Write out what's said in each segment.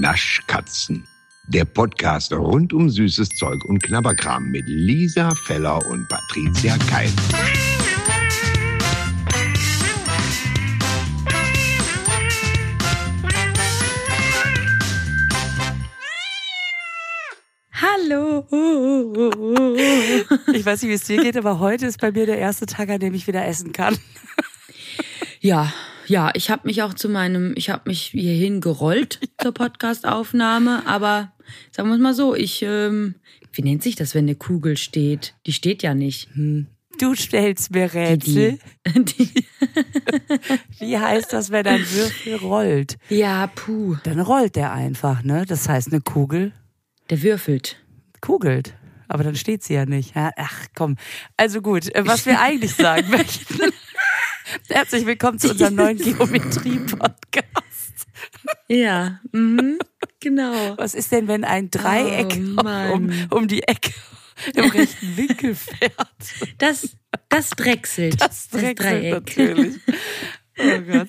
Naschkatzen. Der Podcast rund um süßes Zeug und Knabberkram mit Lisa Feller und Patricia Keil. Hallo. Ich weiß nicht, wie es dir geht, aber heute ist bei mir der erste Tag, an dem ich wieder essen kann. Ja, ja, ich habe mich auch zu meinem, ich habe mich hierhin gerollt zur Podcastaufnahme, aber sagen wir es mal so, ich, ähm, wie nennt sich das, wenn eine Kugel steht? Die steht ja nicht. Hm. Du stellst mir Rätsel. Die, die. Wie heißt das, wenn ein Würfel rollt? Ja, puh. Dann rollt der einfach, ne? Das heißt, eine Kugel. Der würfelt. Kugelt. Aber dann steht sie ja nicht. Ach komm. Also gut, äh, was wir eigentlich sagen möchten. Herzlich willkommen zu unserem neuen Geometrie-Podcast. Ja, mhm, genau. Was ist denn, wenn ein Dreieck oh, um, um die Ecke im rechten Winkel fährt? Das, das drechselt. Das drechselt das Dreieck. natürlich. Oh Gott.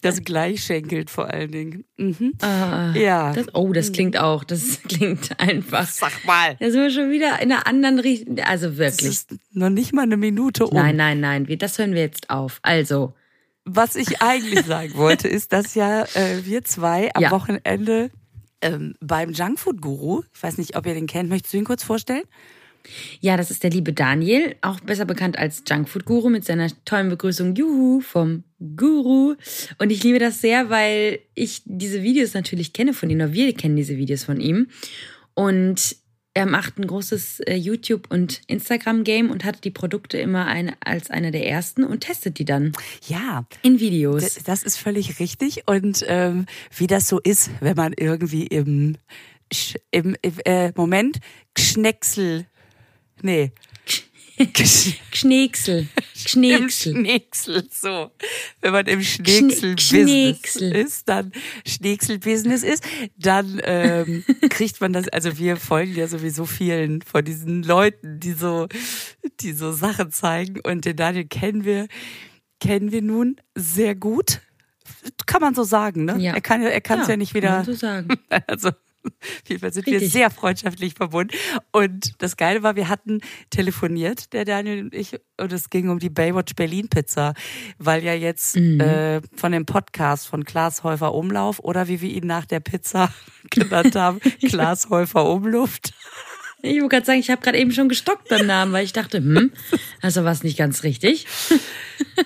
Das gleichschenkelt vor allen Dingen. Mhm. Ah, ja. Das, oh, das klingt auch. Das klingt einfach. Sag mal. Da sind wir schon wieder in einer anderen Richtung. Also wirklich. Das ist noch nicht mal eine Minute um. Nein, nein, nein. Das hören wir jetzt auf. Also. Was ich eigentlich sagen wollte, ist, dass ja äh, wir zwei am ja. Wochenende ähm, beim Junkfood Guru, ich weiß nicht, ob ihr den kennt, möchtest du ihn kurz vorstellen? Ja, das ist der liebe Daniel, auch besser bekannt als Junkfood Guru mit seiner tollen Begrüßung Juhu vom Guru. Und ich liebe das sehr, weil ich diese Videos natürlich kenne von ihm, oder wir kennen diese Videos von ihm. Und er macht ein großes äh, YouTube- und Instagram-Game und hat die Produkte immer eine, als einer der ersten und testet die dann. Ja. In Videos. Das ist völlig richtig. Und ähm, wie das so ist, wenn man irgendwie im, im äh, Moment Schnecksel Nee. Schneeksel. Schneeksel. Schneeksel, so. Wenn man im Schneeksel-Business ist, dann Schneeksel-Business ist, dann ähm, kriegt man das, also wir folgen ja sowieso vielen von diesen Leuten, die so, die so Sachen zeigen. Und den Daniel kennen wir, kennen wir nun sehr gut. Kann man so sagen, ne? Ja. Er kann er kann es ja, ja nicht wieder. Kann man so sagen. Also auf jeden Fall sind Richtig. wir sehr freundschaftlich verbunden. Und das Geile war, wir hatten telefoniert, der Daniel und ich, und es ging um die Baywatch Berlin Pizza, weil ja jetzt mhm. äh, von dem Podcast von Klaas Häufer Umlauf oder wie wir ihn nach der Pizza genannt haben, Klaas Häufer Umluft. Ich wollte gerade sagen, ich habe gerade eben schon gestockt beim Namen, weil ich dachte, hm, also war es nicht ganz richtig.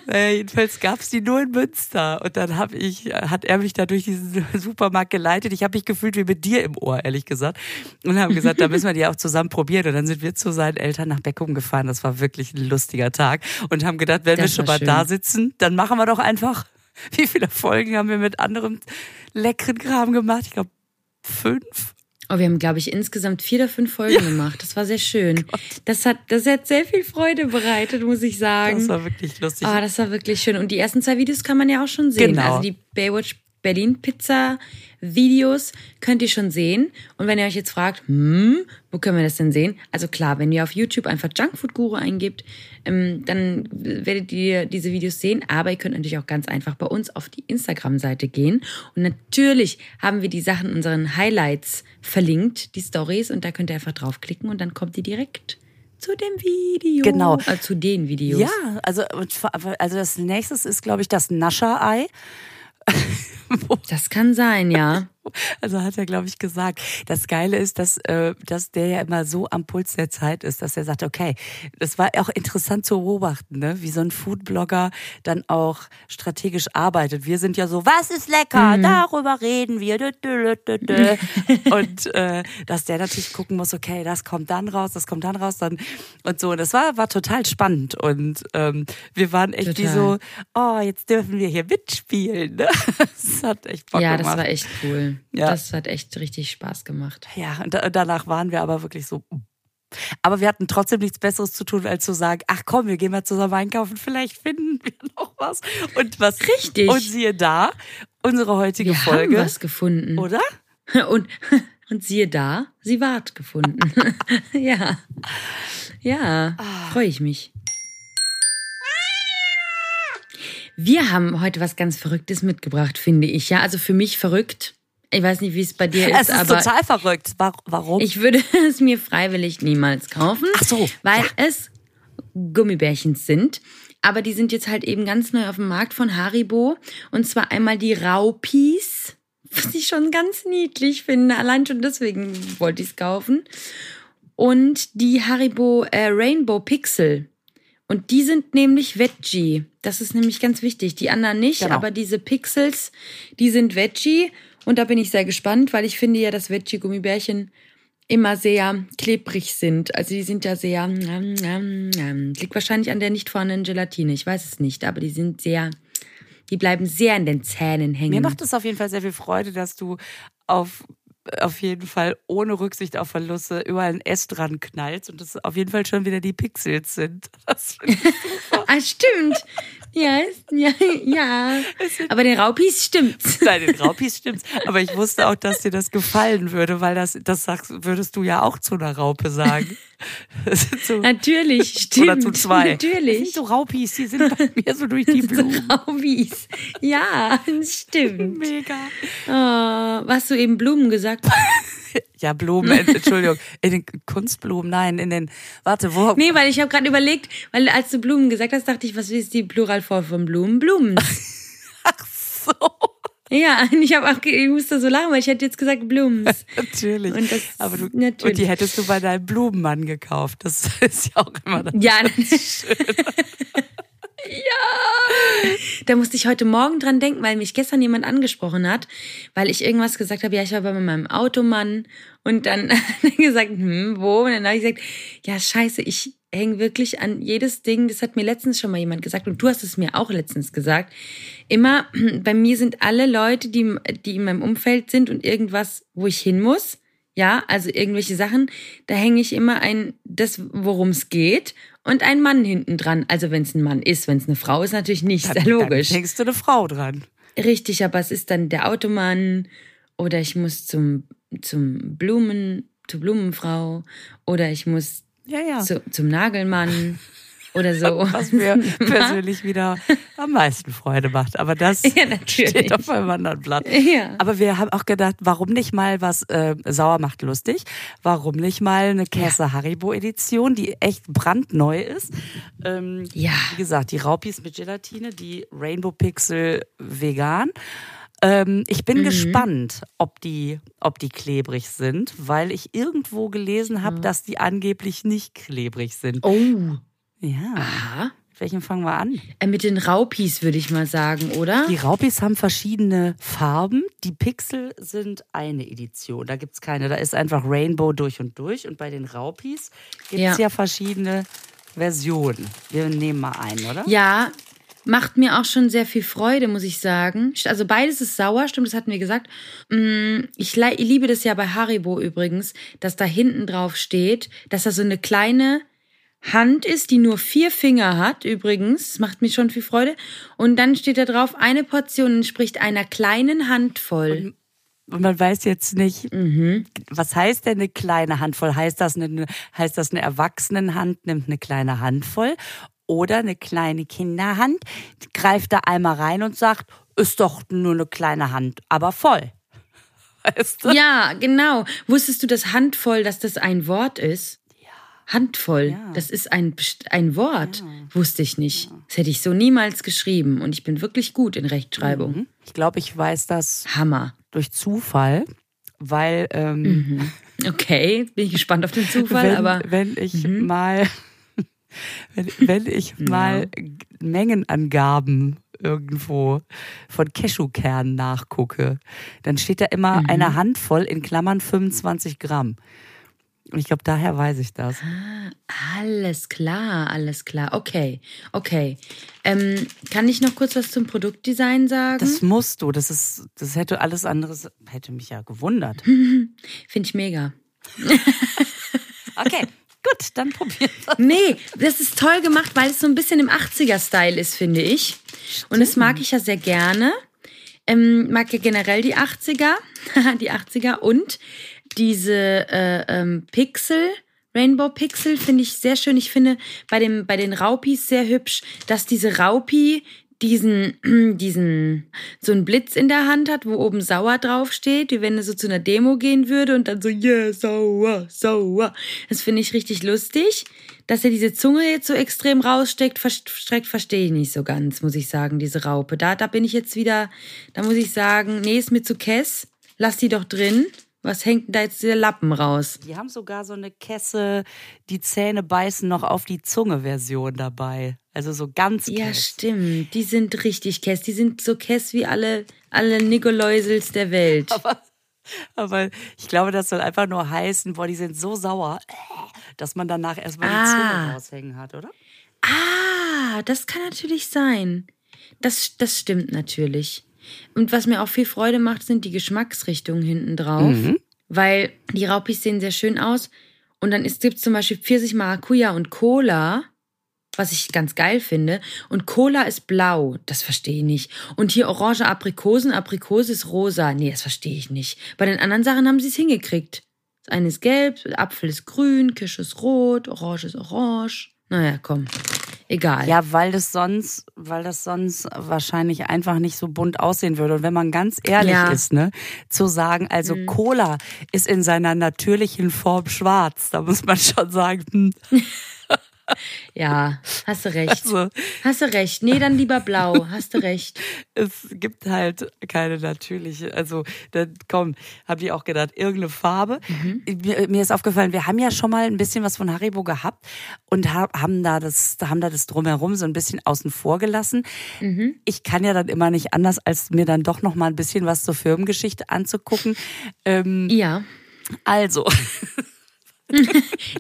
Naja, jedenfalls gab es die nur in Münster. Und dann hab ich, hat er mich da durch diesen Supermarkt geleitet. Ich habe mich gefühlt wie mit dir im Ohr, ehrlich gesagt. Und haben gesagt, da müssen wir die auch zusammen probieren. Und dann sind wir zu seinen Eltern nach Beckum gefahren. Das war wirklich ein lustiger Tag. Und haben gedacht, wenn das wir schon mal schön. da sitzen, dann machen wir doch einfach. Wie viele Folgen haben wir mit anderem leckeren Kram gemacht? Ich glaube, fünf. Oh, wir haben, glaube ich, insgesamt vier oder fünf Folgen ja. gemacht. Das war sehr schön. Gott. Das hat, das hat sehr viel Freude bereitet, muss ich sagen. Das war wirklich lustig. Oh, das war wirklich schön. Und die ersten zwei Videos kann man ja auch schon sehen. Genau. Also die Baywatch Berlin Pizza Videos könnt ihr schon sehen. Und wenn ihr euch jetzt fragt, hm, wo können wir das denn sehen? Also klar, wenn ihr auf YouTube einfach Junkfood Guru eingibt, ähm, dann werdet ihr diese Videos sehen. Aber ihr könnt natürlich auch ganz einfach bei uns auf die Instagram-Seite gehen. Und natürlich haben wir die Sachen in unseren Highlights verlinkt, die Stories. Und da könnt ihr einfach draufklicken und dann kommt ihr direkt zu dem Video. Genau. Äh, zu den Videos. Ja, also, also das nächste ist, glaube ich, das Nascher-Ei. Das kann sein, ja. Also hat er, glaube ich, gesagt. Das Geile ist, dass, äh, dass der ja immer so am Puls der Zeit ist, dass er sagt, okay, das war auch interessant zu beobachten, ne? wie so ein Foodblogger dann auch strategisch arbeitet. Wir sind ja so, was ist lecker? Mhm. Darüber reden wir. und äh, dass der natürlich gucken muss, okay, das kommt dann raus, das kommt dann raus, dann und so. Und das war, war total spannend. Und ähm, wir waren echt total. wie so, oh, jetzt dürfen wir hier mitspielen. Ne? Das hat echt Bock ja, gemacht. Ja, das war echt cool. Ja. Das hat echt richtig Spaß gemacht. Ja, und da, danach waren wir aber wirklich so. Aber wir hatten trotzdem nichts Besseres zu tun, als zu sagen, ach komm, wir gehen mal zusammen einkaufen, vielleicht finden wir noch was. Und was Richtig. Und siehe da, unsere heutige wir Folge. Haben was gefunden. Oder? Und, und siehe da, sie ward gefunden. ja. Ja, ah. freue ich mich. Wir haben heute was ganz Verrücktes mitgebracht, finde ich. Ja, also für mich verrückt Ich weiß nicht, wie es bei dir ist, es ist aber total verrückt. Warum? ich würde es mir freiwillig niemals kaufen, Ach so, weil ja. es Gummibärchen sind. Aber die sind jetzt halt eben ganz neu auf dem Markt von Haribo. Und zwar einmal die Raupis, was ich schon ganz niedlich finde. Allein schon deswegen wollte ich es kaufen. Und die Haribo äh, Rainbow Pixel. Und die sind nämlich Veggie. Das ist nämlich ganz wichtig. Die anderen nicht, Genau. aber diese Pixels, die sind Veggie. Und da bin ich sehr gespannt, weil ich finde ja, dass Veggie-Gummibärchen immer sehr klebrig sind. Also die sind ja sehr, mm. liegt wahrscheinlich an der nicht vorhandenen Gelatine. Ich weiß es nicht, aber die sind sehr, die bleiben sehr in den Zähnen hängen. Mir macht es auf jeden Fall sehr viel Freude, dass du auf, auf jeden Fall ohne Rücksicht auf Verluste überall ein S dran knallst und das auf jeden Fall schon wieder die Pixels sind. Das ah, stimmt. Ja, ist- ja, ja. Aber den Raupis stimmt's. Nein, den Raupis stimmt's. Aber ich wusste auch, dass dir das gefallen würde, weil das, das sagst, würdest du ja auch zu einer Raupe sagen. So, Natürlich, stimmt. oder zu zwei. Das sind Natürlich. so Raupis, die sind bei mir so durch die Blumen. Raupis. Ja, stimmt. Mega. Oh, hast du eben Blumen gesagt? Ja, Blumen, Entschuldigung. In den Kunstblumen, nein, in den, warte, wo? Nee, weil ich habe gerade überlegt, weil als du Blumen gesagt hast, dachte ich, was ist die Pluralform von Blumen? Blumen. Ach so. Ja, ich habe auch, ich musste so lachen, weil ich hätte jetzt gesagt Blumens. Natürlich. Und das- Aber du, natürlich. und die hättest du bei deinem Blumenmann gekauft. Das ist ja auch immer das. Ja, das ja. Da musste ich heute Morgen dran denken, weil mich gestern jemand angesprochen hat, weil ich irgendwas gesagt habe, ja, ich war bei meinem Automann und dann gesagt, hm, wo? Und dann habe ich gesagt, ja, scheiße, ich hänge wirklich an jedes Ding, das hat mir letztens schon mal jemand gesagt und du hast es mir auch letztens gesagt. Immer, bei mir sind alle Leute, die, die in meinem Umfeld sind und irgendwas, wo ich hin muss, ja, also irgendwelche Sachen, da hänge ich immer ein, das, worum es geht, und ein Mann hinten dran. Also wenn es ein Mann ist, wenn es eine Frau ist, natürlich nicht, sehr logisch. Dann hängst du eine Frau dran. Richtig, aber es ist dann der Automann oder ich muss zum, zum Blumen, zur Blumenfrau oder ich muss Ja, ja. zu, zum Nagelmann oder so. Was mir persönlich wieder am meisten Freude macht. Aber das Ja, steht auf einem anderen Blatt. Ja. Aber wir haben auch gedacht, warum nicht mal was äh, sauer macht lustig? Warum nicht mal eine Käse Haribo Edition, die echt brandneu ist? Ähm, Ja. Wie gesagt, die Raupis mit Gelatine, die Rainbow Pixel vegan. Ähm, ich Mhm. bin gespannt, ob die, ob die klebrig sind, weil ich irgendwo gelesen habe, dass die angeblich nicht klebrig sind. Oh. Ja. Aha. Welchen fangen wir an? Äh, mit den Raupis würde ich mal sagen, oder? Die Raupis haben verschiedene Farben. Die Pixel sind eine Edition. Da gibt's keine. Da ist einfach Rainbow durch und durch. Und bei den Raupis gibt's ja, Ja. verschiedene Versionen. Wir nehmen mal einen, oder? Ja, macht mir auch schon sehr viel Freude, muss ich sagen. Also beides ist sauer, stimmt, das hatten wir gesagt. Mm, ich liebe das ja bei Haribo übrigens, dass da hinten drauf steht, dass da so eine kleine Hand ist, die nur vier Finger hat, übrigens. Macht mir schon viel Freude. Und dann steht da drauf, eine Portion entspricht einer kleinen Handvoll. Und man weiß jetzt nicht, Mhm. was heißt denn eine kleine Handvoll? Heißt das eine, heißt das eine Erwachsenenhand nimmt eine kleine Handvoll? Oder eine kleine Kinderhand greift da einmal rein und sagt, ist doch nur eine kleine Hand, aber voll. Weißt du? Ja, genau. Wusstest du, dass Handvoll, dass das ein Wort ist? Ja. Handvoll, Ja. das ist ein, ein Wort. Wusste ich nicht. Das hätte ich so niemals geschrieben. Und ich bin wirklich gut in Rechtschreibung. Ich glaube, ich weiß das Hammer. durch Zufall, weil ähm, Mhm. Okay, bin ich gespannt auf den Zufall, wenn, aber Mhm. wenn ich mal wenn, wenn ich mal Mengenangaben irgendwo von Cashewkernen nachgucke, dann steht da immer Mhm. eine Handvoll in Klammern 25 Gramm. Ich glaube, daher weiß ich das. alles klar, alles klar. Okay, okay. Ähm, kann ich noch kurz was zum Produktdesign sagen? Das musst du. Das ist, das hätte alles anderes, hätte mich ja gewundert. Finde ich mega. Okay, gut, dann probieren wir. Nee, das ist toll gemacht, weil es so ein bisschen im 80er-Style ist, finde ich. Und das mag ich ja sehr gerne. Ähm, mag ja generell die 80er, die 80er und diese äh, ähm, Pixel, Rainbow Pixel finde ich sehr schön. Ich finde bei, dem, bei den Raupis sehr hübsch, dass diese Raupi diesen, diesen, so einen Blitz in der Hand hat, wo oben sauer draufsteht, wie wenn er so zu einer Demo gehen würde und dann so, yeah, sauer, sauer. Das finde ich richtig lustig. Dass er diese Zunge jetzt so extrem raussteckt, verstreckt, verstehe ich nicht so ganz, muss ich sagen, diese Raupe. Da, da bin ich jetzt wieder, da muss ich sagen, nee, ist mir zu Kess. Lass die doch drin. Was hängt da jetzt der Lappen raus? Die haben sogar so eine Kesse, die Zähne beißen noch auf die Zunge Version dabei. Also so ganz Ja, Kess. stimmt. Die sind richtig Kess. Die sind so Kess wie alle, alle Nikoläusels der Welt. Aber, aber ich glaube, das soll einfach nur heißen, boah, die sind so sauer, dass man danach erstmal ah. die Zunge raushängen hat, oder? Ah, das kann natürlich sein. Das, das stimmt natürlich. Und was mir auch viel Freude macht, sind die Geschmacksrichtungen hinten drauf. Mhm. Weil die Raupis sehen sehr schön aus. Und dann gibt es zum Beispiel Pfirsich, Maracuja und Cola, was ich ganz geil finde. Und Cola ist blau, das verstehe ich nicht. Und hier orange Aprikosen, Aprikose ist rosa. Nee, das verstehe ich nicht. Bei den anderen Sachen haben sie es hingekriegt. Das eine ist gelb, Apfel ist grün, Kirsche ist rot, Orange ist orange. Naja, komm egal. Ja, weil das sonst, weil das sonst wahrscheinlich einfach nicht so bunt aussehen würde. Und wenn man ganz ehrlich ja. ist, ne, zu sagen, also mhm. Cola ist in seiner natürlichen Form schwarz, da muss man schon sagen, hm. Ja, hast du recht. Also, hast du recht. Nee, dann lieber blau. Hast du recht. Es gibt halt keine natürliche. Also, dann komm, hab ich auch gedacht, irgendeine Farbe. Mhm. Mir, mir, ist aufgefallen, wir haben ja schon mal ein bisschen was von Haribo gehabt und haben da das, haben da das drumherum so ein bisschen außen vor gelassen. Mhm. Ich kann ja dann immer nicht anders, als mir dann doch noch mal ein bisschen was zur Firmengeschichte anzugucken. Ähm, ja. Also.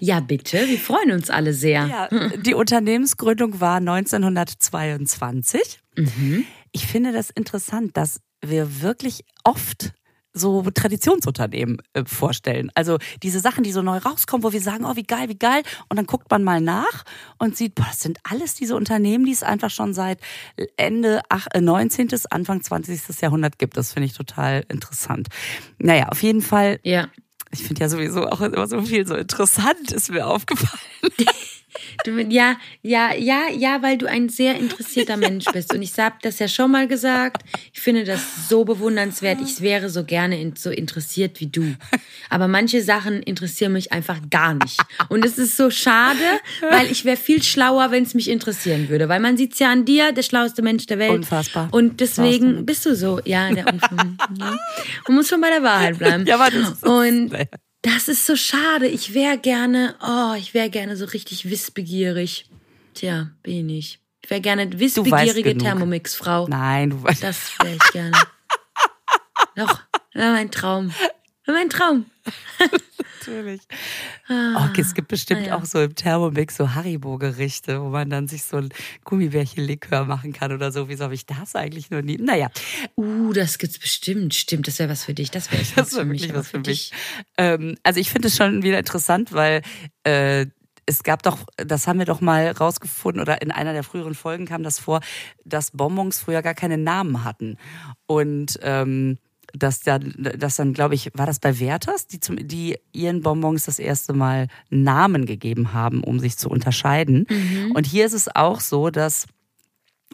ja, bitte. Wir freuen uns alle sehr. Ja, die Unternehmensgründung war 1922. Mhm. Ich finde das interessant, dass wir wirklich oft so Traditionsunternehmen äh, vorstellen. Also diese Sachen, die so neu rauskommen, wo wir sagen, oh, wie geil, wie geil. Und dann guckt man mal nach und sieht, boah, das sind alles diese Unternehmen, die es einfach schon seit Ende 19., äh, Anfang 20. Jahrhundert gibt. Das finde ich total interessant. Naja, auf jeden Fall ja. Ich finde ja sowieso auch immer so viel so interessant, ist mir aufgefallen. Du, ja, ja, ja, ja, weil du ein sehr interessierter Mensch bist. Und ich habe das ja schon mal gesagt. Ich finde das so bewundernswert. Ich wäre so gerne so interessiert wie du. Aber manche Sachen interessieren mich einfach gar nicht. Und es ist so schade, weil ich wäre viel schlauer, wenn es mich interessieren würde. Weil man sieht's ja an dir, der schlauste Mensch der Welt. Unfassbar. Und deswegen bist du so, ja, der Unfall. Man muss schon bei der Wahrheit bleiben. Ja, aber das ist, Und das ist so schade. Ich wäre gerne, oh, ich wäre gerne so richtig wissbegierig. Tja, bin ich. Ich wäre gerne wissbegierige Thermomix-Frau. Nein, du weißt. Das wäre ich gerne. Doch, mein Traum. Mein Traum. Natürlich. Ah, okay, es gibt bestimmt ja. auch so im Thermomix so Haribo-Gerichte, wo man dann sich so ein Gummibärchen-Likör machen kann oder so. Wieso habe ich das eigentlich noch nie? Naja. Uh, das gibt's bestimmt. Stimmt, das wäre was für dich. Das wäre das wär wirklich was für mich. Ähm, also ich finde es schon wieder interessant, weil äh, es gab doch, das haben wir doch mal rausgefunden oder in einer der früheren Folgen kam das vor, dass Bonbons früher gar keine Namen hatten. Und ähm, dass dann, dass dann, glaube ich, war das bei Werthers, die, zum, die ihren Bonbons das erste Mal Namen gegeben haben, um sich zu unterscheiden. Mhm. Und hier ist es auch so, dass,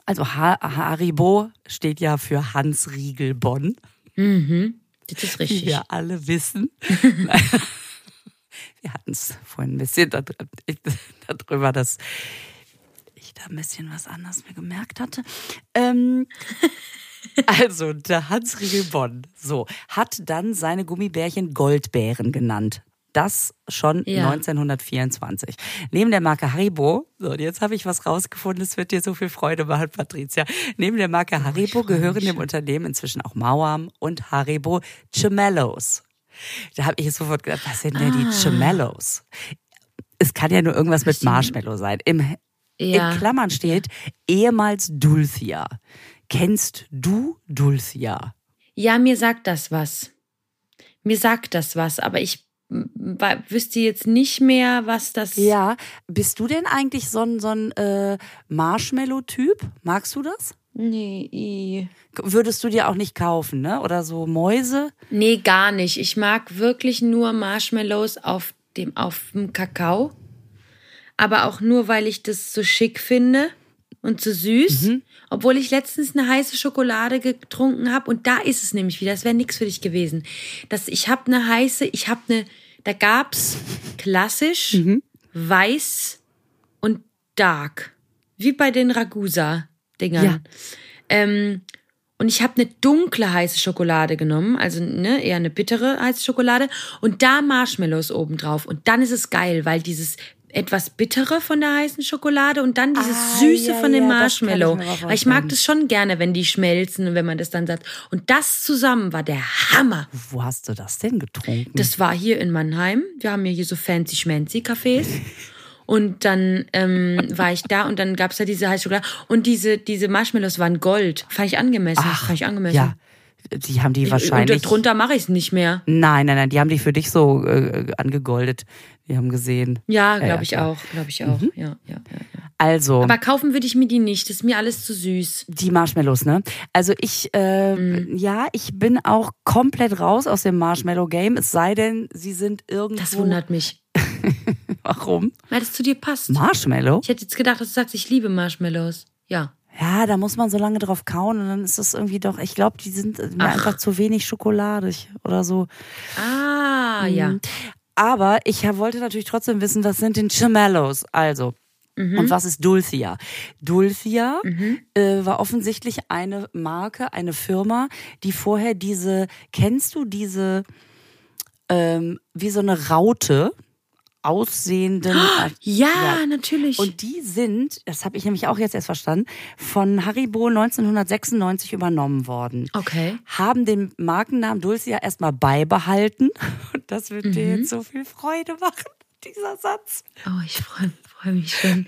also Haribo steht ja für Hans Riegel Bonn. Mhm. Das ist richtig. Wie wir alle wissen. wir hatten es vorhin ein bisschen darüber, dass ich da ein bisschen was anderes mir gemerkt hatte. Ähm, also, der Hans Riegel Bonn, so, hat dann seine Gummibärchen Goldbären genannt. Das schon ja. 1924. Neben der Marke Haribo, so, und jetzt habe ich was rausgefunden, es wird dir so viel Freude machen, Patricia. Neben der Marke oh, Haribo gehören dem Unternehmen inzwischen auch Mauam und Haribo Gemellos. Da habe ich jetzt sofort gedacht, was sind denn ah. die Gemellos? Es kann ja nur irgendwas mit Marshmallow sein. Im, ja. In Klammern steht ehemals Dulcia. Kennst du Dulcia? Ja, mir sagt das was. Mir sagt das was, aber ich wüsste jetzt nicht mehr, was das. Ja, bist du denn eigentlich so ein, so ein äh, Marshmallow-Typ? Magst du das? Nee. Würdest du dir auch nicht kaufen, ne? Oder so Mäuse? Nee, gar nicht. Ich mag wirklich nur Marshmallows auf dem, auf dem Kakao. Aber auch nur, weil ich das so schick finde. Und zu süß, mhm. obwohl ich letztens eine heiße Schokolade getrunken habe und da ist es nämlich wieder, das wäre nichts für dich gewesen. Das, ich habe eine heiße, ich habe eine, da gab's klassisch, mhm. weiß und dark, wie bei den Ragusa-Dingern. Ja. Ähm, und ich habe eine dunkle heiße Schokolade genommen, also ne, eher eine bittere heiße Schokolade und da Marshmallows oben drauf. Und dann ist es geil, weil dieses etwas bittere von der heißen Schokolade und dann dieses ah, süße ja, von dem ja, Marshmallow. Ich Weil ich mag das schon gerne, wenn die schmelzen und wenn man das dann sagt. Und das zusammen war der Hammer. Wo hast du das denn getrunken? Das war hier in Mannheim. Wir haben ja hier so fancy schmancy Cafés. Und dann ähm, war ich da und dann gab's da diese heiße Schokolade. Und diese, diese Marshmallows waren Gold. Fand ich angemessen. Ach, fand ich angemessen. Ja. Die haben die wahrscheinlich. Und drunter mache ich es nicht mehr. Nein, nein, nein, die haben die für dich so äh, angegoldet. Wir haben gesehen. Ja, glaube ja, ich ja. auch. Glaube ich auch. Mhm. Ja, ja, ja, ja. Also. Aber kaufen würde ich mir die nicht. Das ist mir alles zu süß. Die Marshmallows, ne? Also ich, äh, mhm. ja, ich bin auch komplett raus aus dem Marshmallow-Game. Es sei denn, sie sind irgendwo. Das wundert mich. Warum? Weil das zu dir passt. Marshmallow? Ich hätte jetzt gedacht, dass du sagst, ich liebe Marshmallows. Ja. Ja, da muss man so lange drauf kauen und dann ist das irgendwie doch, ich glaube, die sind mir Ach. einfach zu wenig schokoladig oder so. Ah, mhm. ja. Aber ich wollte natürlich trotzdem wissen, was sind denn Chimellos? Also, Mhm. Und was ist Dulcia? Dulcia mhm. äh, war offensichtlich eine Marke, eine Firma, die vorher diese, kennst du diese, ähm, wie so eine Raute, aussehenden. Ja, ja, natürlich. Und die sind, das habe ich nämlich auch jetzt erst verstanden, von Haribo 1996 übernommen worden. Okay. Haben den Markennamen Dulcia erstmal beibehalten. Und das wird mhm. dir jetzt so viel Freude machen, dieser Satz. Oh, ich freue freu mich schon.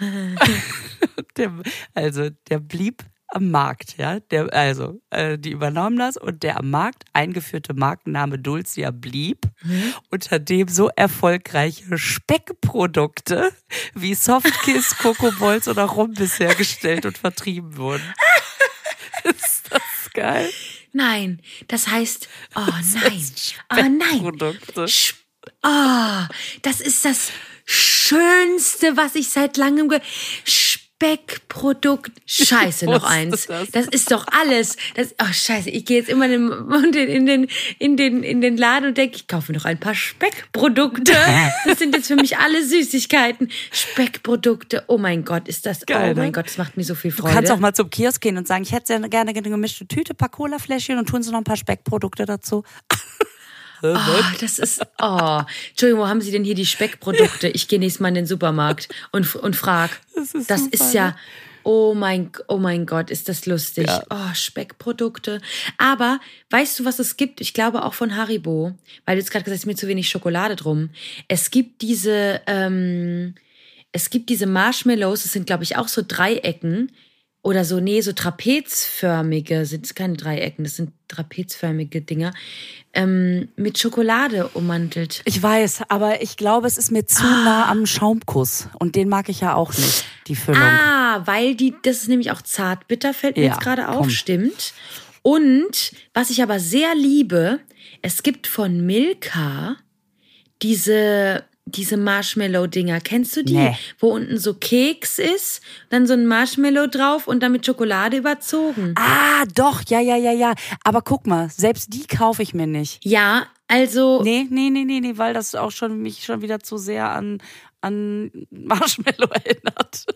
der, also, der blieb am Markt, ja. Der, also, äh, die übernahmen das und der am Markt eingeführte Markenname Dulcia blieb, mhm. unter dem so erfolgreiche Speckprodukte wie Softkiss, Coco Balls oder Rumbis hergestellt und vertrieben wurden. Ist das geil? Nein, das heißt, oh nein, oh nein. Oh, das ist das Schönste, was ich seit langem ge Speckprodukt. Scheiße, noch eins. Das. das. ist doch alles. Das, oh, scheiße, ich gehe jetzt immer in den, in den, in den, in den Laden und denke, ich kaufe noch ein paar Speckprodukte. Das sind jetzt für mich alle Süßigkeiten. Speckprodukte. Oh mein Gott, ist das, Geil, oh mein ne? Gott, das macht mir so viel Freude. Du kannst auch mal zum Kiosk gehen und sagen, ich hätte gerne eine gemischte Tüte, paar Cola-Fläschchen und tun sie noch ein paar Speckprodukte dazu. Oh, das ist. Oh, Entschuldigung, wo haben Sie denn hier die Speckprodukte? Ich gehe nächstes Mal in den Supermarkt und, und frag. Das ist, das ist ja. Oh mein, oh mein Gott, ist das lustig. Ja. Oh, Speckprodukte. Aber weißt du, was es gibt? Ich glaube auch von Haribo, weil du jetzt gerade gesagt hast, mir zu wenig Schokolade drum. Es gibt diese, ähm, es gibt diese Marshmallows, das sind, glaube ich, auch so Dreiecken, oder so, nee, so trapezförmige, sind keine Dreiecken, das sind trapezförmige Dinger, ähm, mit Schokolade ummantelt. Ich weiß, aber ich glaube, es ist mir zu ah. nah am Schaumkuss. Und den mag ich ja auch nicht, die Füllung. Ah, weil die, das ist nämlich auch zartbitter, fällt mir ja, jetzt gerade auf, komm. stimmt. Und was ich aber sehr liebe, es gibt von Milka diese diese Marshmallow-Dinger. Kennst du die? Nee. Wo unten so Keks ist, dann so ein Marshmallow drauf und dann mit Schokolade überzogen. Ah, doch, ja, ja, ja, ja. Aber guck mal, selbst die kaufe ich mir nicht. Ja, also. Nee, nee, nee, nee, nee, weil das auch schon mich schon wieder zu sehr an, an Marshmallow erinnert.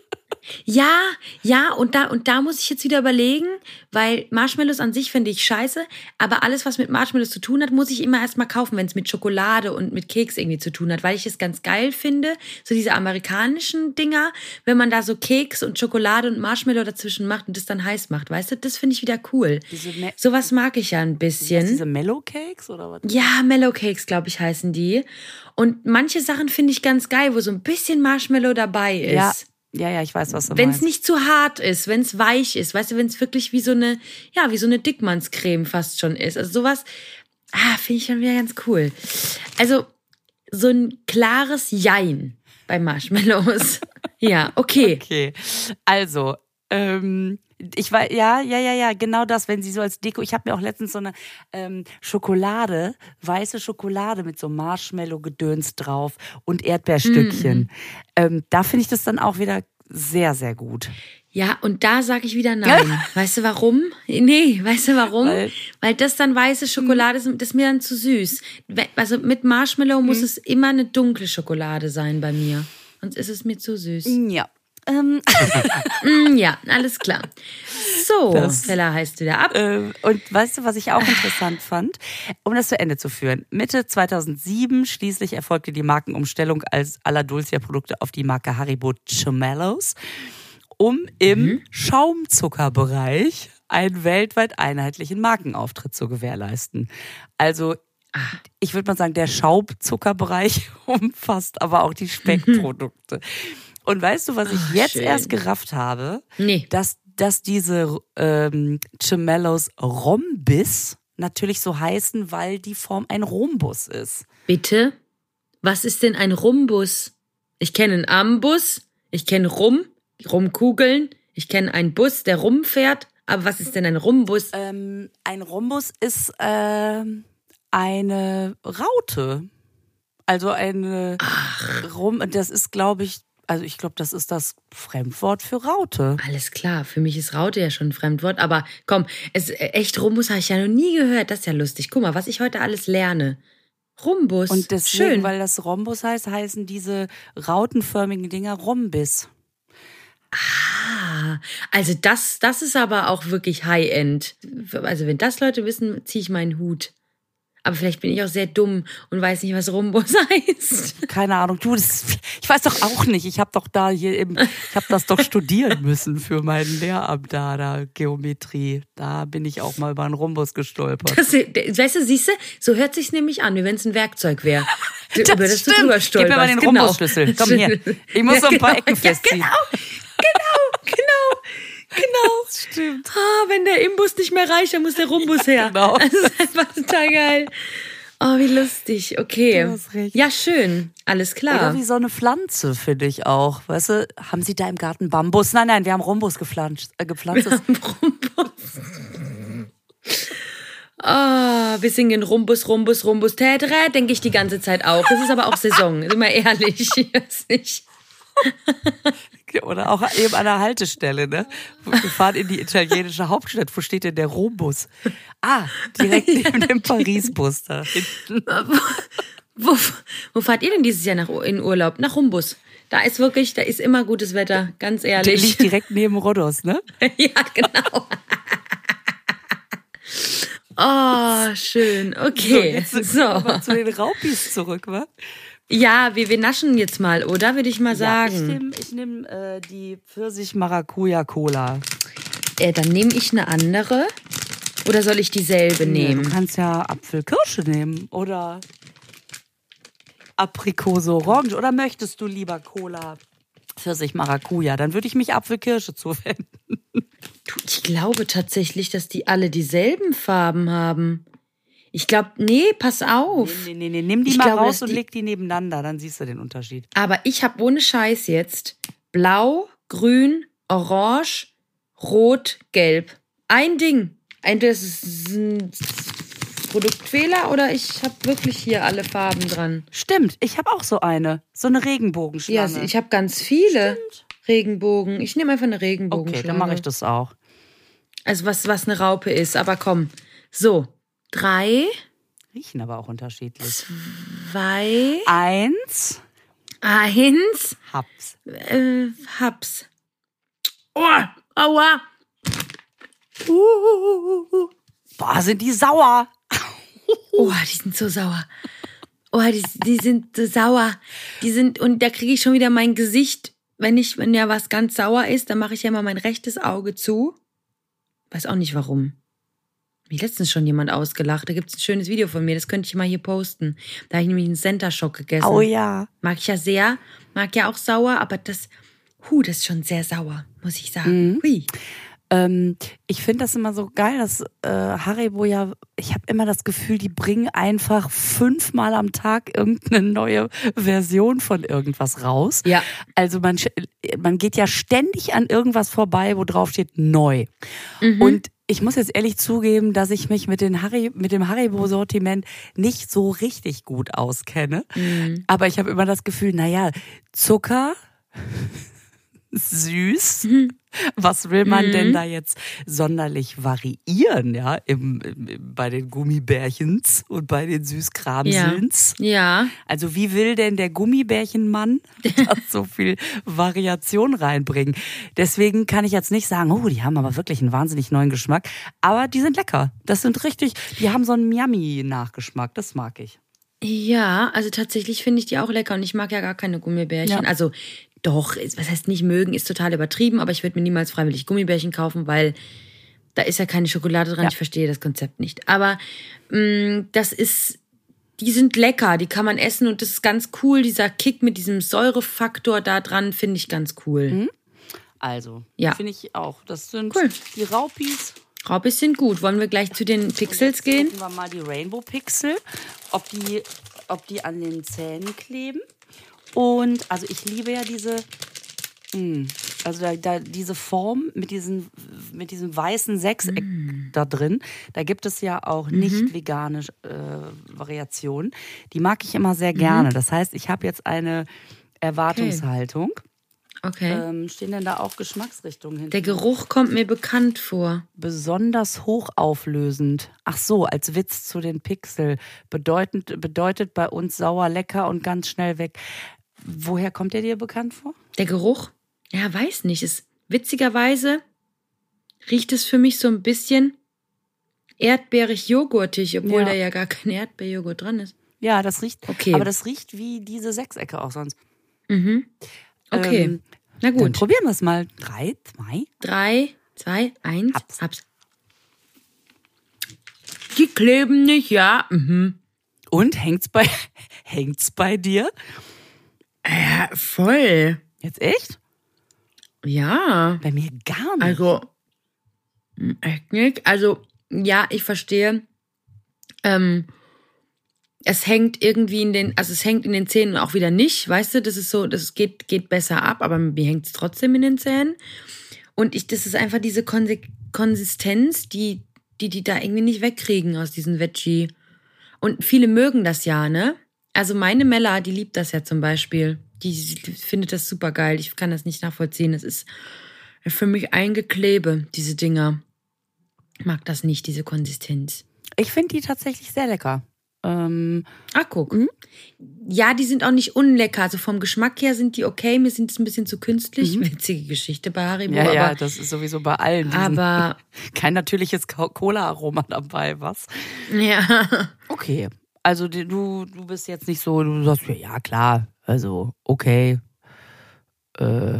Ja, ja, und da, und da muss ich jetzt wieder überlegen, weil Marshmallows an sich finde ich scheiße, aber alles, was mit Marshmallows zu tun hat, muss ich immer erstmal kaufen, wenn es mit Schokolade und mit Keks irgendwie zu tun hat, weil ich es ganz geil finde, so diese amerikanischen Dinger, wenn man da so Keks und Schokolade und Marshmallow dazwischen macht und das dann heiß macht, weißt du, das finde ich wieder cool. Sowas mag ich ja ein bisschen. Diese Mellow Cakes oder was? Ja, Mellow Cakes, glaube ich, heißen die. Und manche Sachen finde ich ganz geil, wo so ein bisschen Marshmallow dabei ist. Ja. Ja, ja, ich weiß, was du Wenn es nicht zu hart ist, wenn es weich ist, weißt du, wenn es wirklich wie so eine, ja, wie so eine Dickmannscreme fast schon ist. Also sowas, ah, finde ich schon wieder ganz cool. Also so ein klares Jein bei Marshmallows. ja, okay. Okay. Also, ähm, ich war, ja, ja, ja, ja, genau das, wenn sie so als Deko, ich habe mir auch letztens so eine ähm, Schokolade, weiße Schokolade mit so Marshmallow-Gedöns drauf und Erdbeerstückchen. Mm. Ähm, da finde ich das dann auch wieder sehr, sehr gut. Ja, und da sage ich wieder nein. weißt du warum? Nee, weißt du warum? Weil, Weil das dann weiße Schokolade ist, das ist mir dann zu süß. Also mit Marshmallow muss mhm. es immer eine dunkle Schokolade sein bei mir. Sonst ist es mir zu süß. Ja. Ähm. Mm, ja, alles klar. So, das, Fella heißt wieder ab. Äh, und weißt du, was ich auch interessant fand? Um das zu Ende zu führen. Mitte 2007 schließlich erfolgte die Markenumstellung als aller Dulcia-Produkte auf die Marke Haribo Chumellos um im mhm. Schaumzuckerbereich einen weltweit einheitlichen Markenauftritt zu gewährleisten. Also ich würde mal sagen, der Schaumzuckerbereich umfasst aber auch die Speckprodukte. Und weißt du, was ich Ach, jetzt schön. erst gerafft habe? Nee. Dass, dass diese ähm, Gemellos Rhombis natürlich so heißen, weil die Form ein Rhombus ist. Bitte? Was ist denn ein Rhombus? Ich kenne einen Ambus, ich kenne Rum, Rumkugeln. Ich kenne einen Bus, der rumfährt. Aber was ist denn ein Rumbus? Ähm, ein Rumbus ist äh, eine Raute. Also eine Ach. Rum. Das ist, glaube ich, also ich glaube, das ist das Fremdwort für Raute. Alles klar, für mich ist Raute ja schon ein Fremdwort, aber komm, es, äh, echt Rumbus habe ich ja noch nie gehört. Das ist ja lustig. Guck mal, was ich heute alles lerne. Rumbus. Und deswegen, Schön. weil das Rhombus heißt, heißen diese rautenförmigen Dinger Rhombis. Ah, also das, das ist aber auch wirklich High-End. Also wenn das Leute wissen, ziehe ich meinen Hut. Aber vielleicht bin ich auch sehr dumm und weiß nicht, was Rhombus heißt. Keine Ahnung. Du, das, ich weiß doch auch nicht. Ich habe doch da hier eben, ich habe das doch studieren müssen für mein Lehramt da, da Geometrie. Da bin ich auch mal über einen Rhombus gestolpert. Das, weißt du, siehst du, so hört sich nämlich an, wie wenn es ein Werkzeug wäre. Das über das stimmt. du drüber stolperst. Gib mir mal den genau. Rhombusschlüssel. Komm hier. Ich muss ja, so ein paar genau. Ecken festziehen. Ja, genau genau, genau. Genau. Das stimmt. Ah, wenn der Imbus nicht mehr reicht, dann muss der Rumbus her. Genau. Das ist einfach total geil. Oh, wie lustig. Okay. Du hast recht. Ja, schön. Alles klar. Oder wie so eine Pflanze, finde ich auch. Weißt du, haben Sie da im Garten Bambus? Nein, nein, wir haben Rumbus gepflanzt. Äh, gepflanzt. Wir haben Rumbus. Ah, oh, wir singen Rumbus, Rumbus, Rumbus, Tätere, denke ich die ganze Zeit auch. Das ist aber auch Saison, sind wir ehrlich. Ich weiß nicht. Oder auch eben an der Haltestelle, ne? Wir fahren in die italienische Hauptstadt. Wo steht denn der Rombus? Ah, direkt neben dem Paris-Bus da hinten. Wo, wo fahrt ihr denn dieses Jahr nach, in Urlaub? Nach Rumbus. Da ist wirklich, da ist immer gutes Wetter, ganz ehrlich. Der liegt direkt neben Rhodos, ne? ja, genau. Oh, schön. Okay. So, jetzt so. zu den Raupis zurück, wa? Ja, wir, wir naschen jetzt mal, oder? Würde ich mal sagen. Ja, ich nehme nehm, äh, die Pfirsich-Maracuja-Cola. Äh, dann nehme ich eine andere. Oder soll ich dieselbe nehmen? Nee, du kannst ja Apfelkirsche nehmen oder Aprikose Orange. Oder möchtest du lieber Cola Pfirsich Maracuja? Dann würde ich mich Apfelkirsche zuwenden. ich glaube tatsächlich, dass die alle dieselben Farben haben. Ich glaube, nee, pass auf. Nee, nee, nee, nimm die ich mal glaube, raus und leg die nebeneinander, dann siehst du den Unterschied. Aber ich habe ohne Scheiß jetzt blau, grün, orange, rot, gelb. Ein Ding. Entweder ist es ein Produktfehler oder ich habe wirklich hier alle Farben dran. Stimmt, ich habe auch so eine. So eine Regenbogenschlange. Ja, ich habe ganz viele Stimmt. Regenbogen. Ich nehme einfach eine Regenbogenschlange. Okay, dann mache ich das auch. Also was, was eine Raupe ist, aber komm. So, Drei. Riechen aber auch unterschiedlich. Zwei. Eins. Eins. Haps. Äh, Haps. Oh, aua. Uh, Boah, sind die sauer. oh, die sind so sauer. Oh, die, die sind so sauer. Die sind, und da kriege ich schon wieder mein Gesicht. Wenn ich, wenn ja was ganz sauer ist, dann mache ich ja mal mein rechtes Auge zu. Weiß auch nicht warum mich letztens schon jemand ausgelacht. Da gibt es ein schönes Video von mir, das könnte ich mal hier posten. Da habe ich nämlich einen Center Shock gegessen. Oh ja. Mag ich ja sehr. Mag ja auch sauer, aber das, hu, das ist schon sehr sauer, muss ich sagen. Mhm. Hui. Ähm, ich finde das immer so geil, dass äh, Haribo ja, ich habe immer das Gefühl, die bringen einfach fünfmal am Tag irgendeine neue Version von irgendwas raus. Ja. Also man, man geht ja ständig an irgendwas vorbei, wo drauf steht neu. Mhm. Und ich muss jetzt ehrlich zugeben, dass ich mich mit, den Harry, mit dem Haribo-Sortiment nicht so richtig gut auskenne. Mhm. Aber ich habe immer das Gefühl, naja, Zucker, süß. Was will man mhm. denn da jetzt sonderlich variieren, ja, im, im, bei den Gummibärchens und bei den Süßkramsels? Ja. ja. Also wie will denn der Gummibärchenmann so viel Variation reinbringen? Deswegen kann ich jetzt nicht sagen, oh, die haben aber wirklich einen wahnsinnig neuen Geschmack, aber die sind lecker. Das sind richtig, die haben so einen Miami-Nachgeschmack, das mag ich. Ja, also tatsächlich finde ich die auch lecker und ich mag ja gar keine Gummibärchen. Ja. Also doch, was heißt nicht mögen, ist total übertrieben, aber ich würde mir niemals freiwillig Gummibärchen kaufen, weil da ist ja keine Schokolade dran. Ja. Ich verstehe das Konzept nicht. Aber mh, mm, das ist, die sind lecker, die kann man essen und das ist ganz cool. Dieser Kick mit diesem Säurefaktor da dran finde ich ganz cool. Mhm. Also, ja. finde ich auch. Das sind cool. die Raupis. Raupis sind gut. Wollen wir gleich zu den Pixels gehen? Gucken wir mal die Rainbow Pixel, ob die, ob die an den Zähnen kleben. Und also ich liebe ja diese, mh, hm, also da, da, diese Form mit, diesen, mit diesem weißen Sechseck mm. da drin. Da gibt es ja auch mhm. nicht vegane äh, Variationen. Die mag ich immer sehr gerne. Mhm. Das heißt, ich habe jetzt eine Erwartungshaltung. Okay. Okay. Ähm, stehen denn da auch Geschmacksrichtungen hin? Der Geruch kommt mir bekannt vor. Besonders hochauflösend. Ach so, als Witz zu den Pixel. Bedeutend, bedeutet bei uns sauer, lecker und ganz schnell weg. Woher kommt der dir bekannt vor? Der Geruch? Ja, weiß nicht. Es, witzigerweise riecht es für mich so ein bisschen erdbeerig-joghurtig, obwohl ja. da ja gar kein Erdbeerjoghurt dran ist. Ja, das riecht. Okay. Aber das riecht wie diese Sechsecke auch sonst. Mhm. Okay. Ähm, Na gut. Dann probieren wir es mal. Drei, zwei. Drei, zwei, eins. Hab's. Hab's. Die kleben nicht, ja. Mhm. Und hängt's bei, hängt's bei dir? Ja, voll. Jetzt echt? Ja. Bei mir gar nicht. Also, echt nicht. Also, ja, ich verstehe. Ähm, es hängt irgendwie in den, also es hängt in den Zähnen auch wieder nicht, weißt du, das ist so, das geht, geht besser ab, aber mir hängt es trotzdem in den Zähnen. Und ich, das ist einfach diese Konsistenz, die, die, die da irgendwie nicht wegkriegen aus diesen Veggie. Und viele mögen das ja, ne? Also meine Mella, die liebt das ja zum Beispiel. Die, findet das super geil. Ich kann das nicht nachvollziehen. Das ist für mich eingeklebe, diese Dinger. Ich mag das nicht, diese Konsistenz. Ich finde die tatsächlich sehr lecker. Ähm, ah, guck. Mhm. Ja, die sind auch nicht unlecker. Also vom Geschmack her sind die okay. Mir sind es ein bisschen zu künstlich. Mhm. Witzige Geschichte bei Haribo. Ja, aber, ja, das ist sowieso bei allen. Aber kein natürliches Cola-Aroma dabei, was? Ja. Okay. Also du, du bist jetzt nicht so, du sagst, ja klar, also okay. Äh,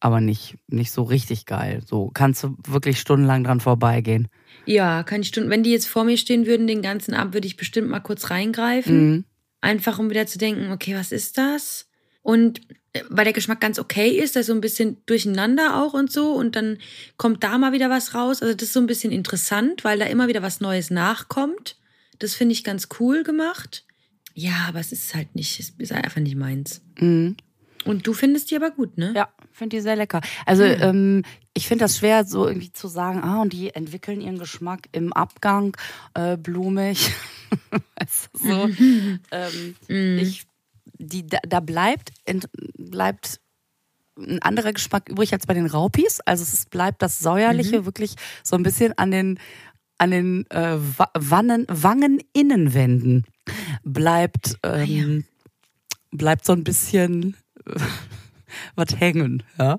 aber nicht, nicht so richtig geil. So kannst du wirklich stundenlang dran vorbeigehen. Ja, kann ich Stunden. Wenn die jetzt vor mir stehen würden, den ganzen Abend, würde ich bestimmt mal kurz reingreifen. Mhm. Einfach um wieder zu denken, okay, was ist das? Und äh, weil der Geschmack ganz okay ist, da ist so ein bisschen durcheinander auch und so. Und dann kommt da mal wieder was raus. Also das ist so ein bisschen interessant, weil da immer wieder was Neues nachkommt. Das finde ich ganz cool gemacht. Ja, aber es ist halt nicht, es ist einfach nicht meins. Mhm. Und du findest die aber gut, ne? Ja, finde die sehr lecker. Also mhm. ähm, ich finde das schwer, so irgendwie zu sagen, ah, und die entwickeln ihren Geschmack im Abgang, äh, blumig. du, so. ähm, mhm. ich, die, da, da bleibt, bleibt ein anderer Geschmack übrig als bei den Raupis. Also es bleibt das Säuerliche mhm. wirklich so ein bisschen an den an den äh, Wannen, Wangeninnenwänden bleibt ähm, ah, ja. Ähm, bleibt so ein bisschen was hängen, ja.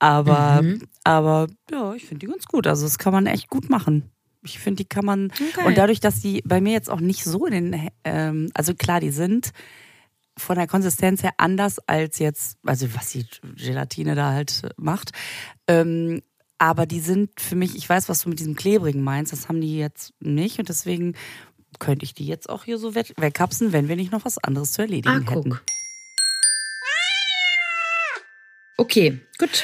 Aber, mhm. aber ja, ich finde die ganz gut. Also das kann man echt gut machen. Ich finde, die kann man. Okay. Und dadurch, dass die bei mir jetzt auch nicht so in den, ähm, also klar, die sind von der Konsistenz her anders als jetzt, also was die Gelatine da halt macht. Ähm, aber die sind für mich, ich weiß, was du mit diesem Klebrigen meinst, das haben die jetzt nicht und deswegen könnte ich die jetzt auch hier so wegkapsen, wenn wir nicht noch was anderes zu erledigen ah, hätten. Guck. Okay, gut.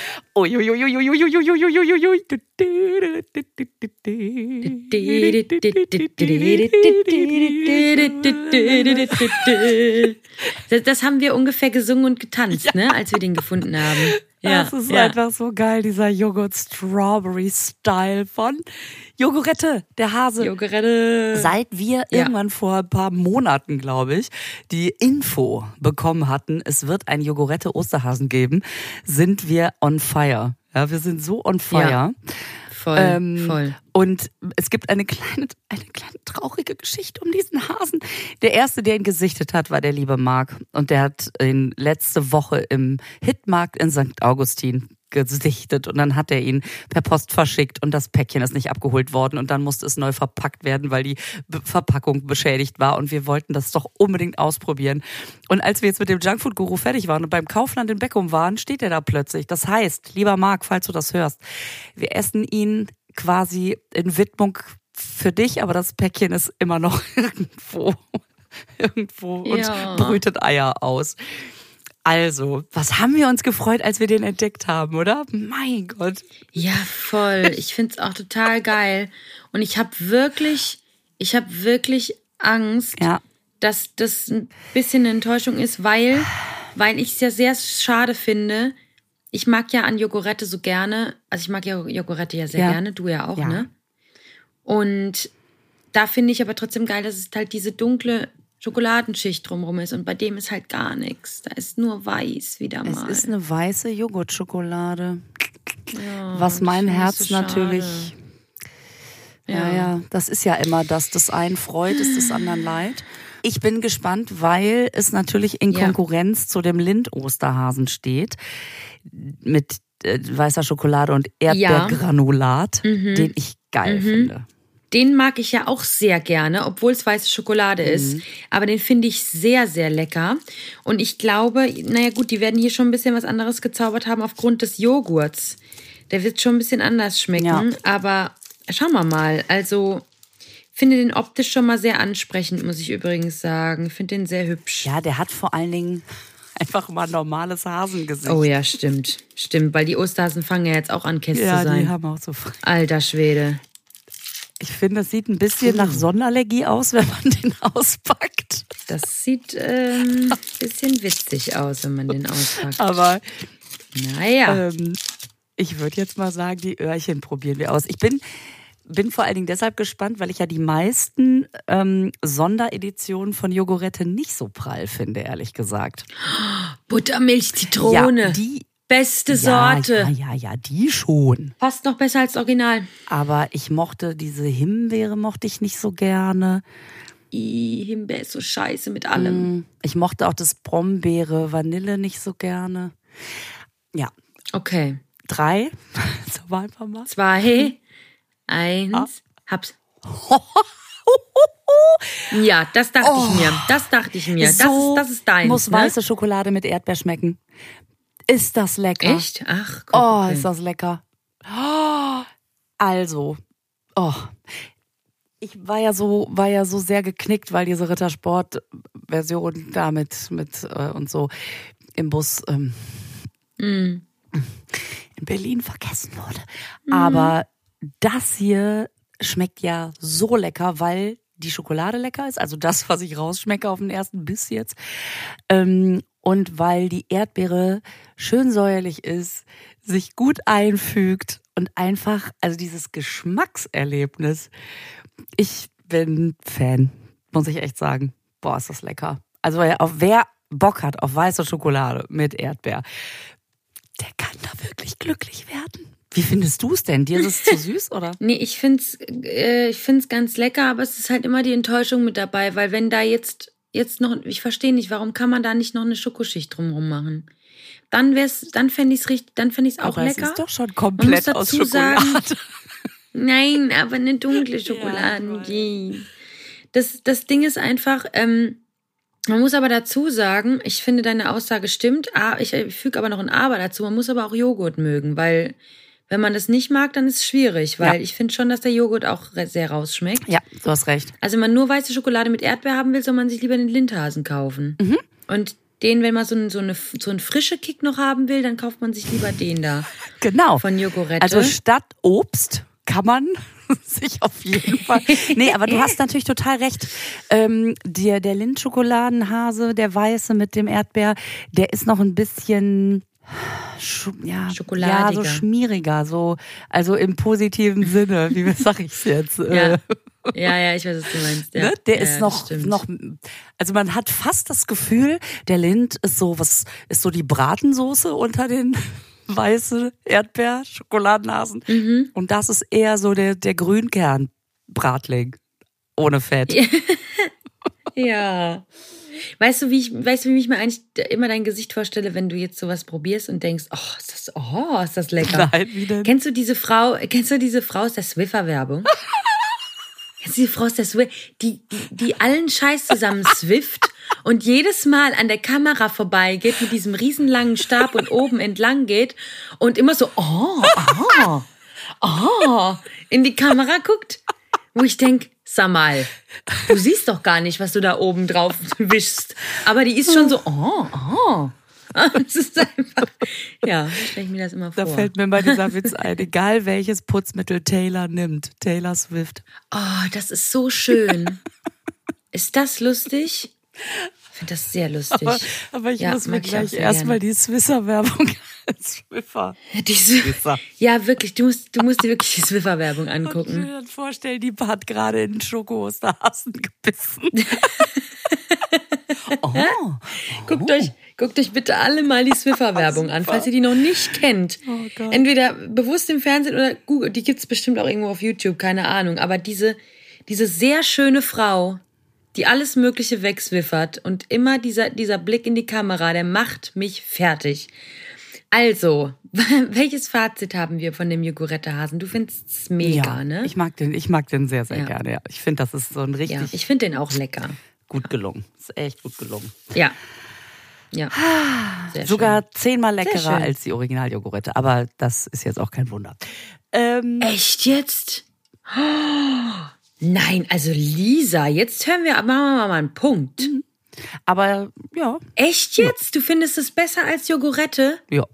Das, haben wir ungefähr gesungen und getanzt, ne, als wir den gefunden haben. Ja, das ist ja. einfach so geil, dieser Joghurt Strawberry Style von Jogurette, der Hase. Jogurette. Seit wir ja. irgendwann vor ein paar Monaten, glaube ich, die Info bekommen hatten, es wird ein Jogurette Osterhasen geben, sind wir on fire. Ja, wir sind so on fire. Ja. Voll, ähm, voll. Und es gibt eine kleine, eine kleine traurige Geschichte um diesen Hasen. Der erste, der ihn gesichtet hat, war der liebe Marc. Und der hat ihn letzte Woche im Hitmarkt in St. Augustin gesichtet und dann hat er ihn per Post verschickt und das Päckchen ist nicht abgeholt worden und dann musste es neu verpackt werden, weil die Verpackung beschädigt war und wir wollten das doch unbedingt ausprobieren. Und als wir jetzt mit dem Junkfood Guru fertig waren und beim Kaufland in Beckum waren, steht er da plötzlich. Das heißt, lieber Marc, falls du das hörst, wir essen ihn quasi in Widmung für dich, aber das Päckchen ist immer noch irgendwo irgendwo und ja. brütet Eier aus. Also, was haben wir uns gefreut, als wir den entdeckt haben, oder? Mein Gott. Ja, voll. Ich finde es auch total geil. Und ich habe wirklich, ich habe wirklich Angst, ja. dass das ein bisschen eine Enttäuschung ist, weil, weil ich es ja sehr schade finde. Ich mag ja an Jogurette so gerne, also ich mag ja Jogurette ja sehr ja. gerne, du ja auch, ja. ne? Und da finde ich aber trotzdem geil, dass es halt diese dunkle Schokoladenschicht drumherum ist und bei dem ist halt gar nichts. Da ist nur weiß wieder mal. Es ist eine weiße Joghurtschokolade. Ja, Was mein Herz so natürlich. Ja. ja, ja, das ist ja immer das. Das einen freut, ist des anderen leid. Ich bin gespannt, weil es natürlich in Konkurrenz ja. zu dem Lind-Osterhasen steht. Mit äh, weißer Schokolade und Erdbeergranulat, ja. mhm. den ich geil mhm. finde. Den mag ich ja auch sehr gerne, obwohl es weiße Schokolade ist. Mhm. Aber den finde ich sehr, sehr lecker. Und ich glaube, naja gut, die werden hier schon ein bisschen was anderes gezaubert haben aufgrund des Joghurts. Der wird schon ein bisschen anders schmecken. Ja. Aber schauen wir mal. Also finde den optisch schon mal sehr ansprechend, muss ich übrigens sagen. Ich finde den sehr hübsch. Ja, der hat vor allen Dingen einfach mal normales Hasengesicht. Oh ja, stimmt. Stimmt, weil die Osterhasen fangen ja jetzt auch an, Käse ja, zu sein. Ja, die haben auch so. Alter Schwede. Ich finde, es sieht ein bisschen nach Sonnenallergie aus, wenn man den auspackt. Das sieht ähm, ein bisschen witzig aus, wenn man den auspackt. Aber naja. Ähm, ich würde jetzt mal sagen, die Öhrchen probieren wir aus. Ich bin, bin vor allen Dingen deshalb gespannt, weil ich ja die meisten ähm, Sondereditionen von Jogurette nicht so prall finde, ehrlich gesagt. Buttermilch, Zitrone. Ja, die Beste Sorte. Ja, ja, ja, die schon. Fast noch besser als Original. Aber ich mochte diese Himbeere mochte ich nicht so gerne. I, Himbeere ist so scheiße mit allem. Mm, ich mochte auch das Brombeere Vanille nicht so gerne. Ja. Okay. Drei. So war einfach mal. Zwei. Eins. Ah. Hab's. Ja, das dachte oh, ich mir. Das dachte ich mir. So das ist, das ist dein. Muss ne? weiße Schokolade mit Erdbeer schmecken. Ist das lecker? Echt? Ach, guck, Oh, ist das lecker. also, oh. Ich war ja so, war ja so sehr geknickt, weil diese Rittersport-Version da mit, mit äh, und so im Bus ähm, mm. in Berlin vergessen wurde. Mm. Aber das hier schmeckt ja so lecker, weil die Schokolade lecker ist, also das, was ich rausschmecke auf den ersten Biss jetzt. Ähm, und weil die Erdbeere schön säuerlich ist, sich gut einfügt und einfach, also dieses Geschmackserlebnis. Ich bin Fan, muss ich echt sagen. Boah, ist das lecker. Also auf wer Bock hat auf weiße Schokolade mit Erdbeer, der kann da wirklich glücklich werden. Wie findest du es denn? Dir ist es zu süß, oder? Nee, ich find's, äh, ich find's ganz lecker, aber es ist halt immer die Enttäuschung mit dabei, weil wenn da jetzt jetzt noch, ich verstehe nicht, warum kann man da nicht noch eine Schokoschicht drumherum machen? Dann wär's, dann fände ich es richtig, dann fände ich es auch aber lecker. Es ist doch schon komplett aus Schokolade. Sagen, nein, aber eine dunkle Schokolade. Ja, das, das Ding ist einfach, ähm, man muss aber dazu sagen, ich finde deine Aussage stimmt. Ich füge aber noch ein Aber dazu. Man muss aber auch Joghurt mögen, weil wenn man das nicht mag, dann ist es schwierig, weil ja. ich finde schon, dass der Joghurt auch sehr rausschmeckt. Ja, du hast recht. Also wenn man nur weiße Schokolade mit Erdbeer haben will, soll man sich lieber den Lindhasen kaufen. Mhm. Und den, wenn man so, ein, so, eine, so einen frische Kick noch haben will, dann kauft man sich lieber den da. Genau. Von Jogurette. Also statt Obst kann man sich auf jeden Fall. Nee, aber du hast natürlich total recht. Ähm, der der Lindschokoladenhase, der weiße mit dem Erdbeer, der ist noch ein bisschen sch ja, ja, so schmieriger, so, also im positiven Sinne, wie sag ich's jetzt? Ja. Ja, ja, ich weiß, was du meinst. Ja. Ne? Der ja, ist noch, noch, also man hat fast das Gefühl, der Lind ist so, was, ist so die Bratensoße unter den weißen Erdbeer-Schokoladenhasen. Mhm. Und das ist eher so der, der Grünkern-Bratling. Ohne Fett. ja. Weißt du, wie ich, weißt du, wie ich mir eigentlich immer dein Gesicht vorstelle, wenn du jetzt sowas probierst und denkst, oh, ist das, oh, ist das lecker. Nein, wie denn? Kennst du diese Frau, kennst du diese Frau aus der Swiffer-Werbung? kennst du die Frau aus der Swiffer, die, die, die allen Scheiß zusammen swifft und jedes Mal an der Kamera vorbeigeht mit diesem riesenlangen Stab und oben entlang geht und immer so, oh, oh, oh, in die Kamera guckt, wo ich denk, sag mal, du siehst doch gar nicht, was du da oben drauf wischst. Aber die ist schon so, oh, oh. Es ist einfach, ja, stelle ich mir das immer vor. Da fällt mir mal dieser Witz ein, egal welches Putzmittel Taylor nimmt, Taylor Swift. Oh, das ist so schön. Ist das lustig? Ich finde das sehr lustig. Aber, aber ich ja, muss mir gleich erstmal die Swisser-Werbung Swiffer. Die Swiffer. Ja, wirklich, du musst, du musst dir wirklich die Swiffer-Werbung angucken. Ich mir dann vorstellen, die hat gerade in Schoko-Osterhasen gebissen. oh, oh. Guckt euch, Guckt euch bitte alle mal die Swiffer-Werbung an, falls ihr die noch nicht kennt. Oh Entweder bewusst im Fernsehen oder Google, die gibt's bestimmt auch irgendwo auf YouTube, keine Ahnung. Aber diese, diese sehr schöne Frau, die alles Mögliche wegswiffert und immer dieser, dieser Blick in die Kamera, der macht mich fertig. Also, welches Fazit haben wir von dem Jogurette-Hasen? Du findest es mega, ja, ne? Ich mag den, ich mag den sehr, sehr ja. gerne. Ja. Ich finde, das ist so ein richtig. Ja, ich finde den auch lecker. Gut gelungen. Ist echt gut gelungen. Ja. Ja. Sehr Sogar schön. zehnmal leckerer als die Original-Jogurette. Aber das ist jetzt auch kein Wunder. Ähm, Echt jetzt? Oh, nein, also Lisa, jetzt hören wir, machen wir mal einen Punkt. Mhm. Aber ja. Echt jetzt? Ja. Du findest es besser als Jogurette? Ja.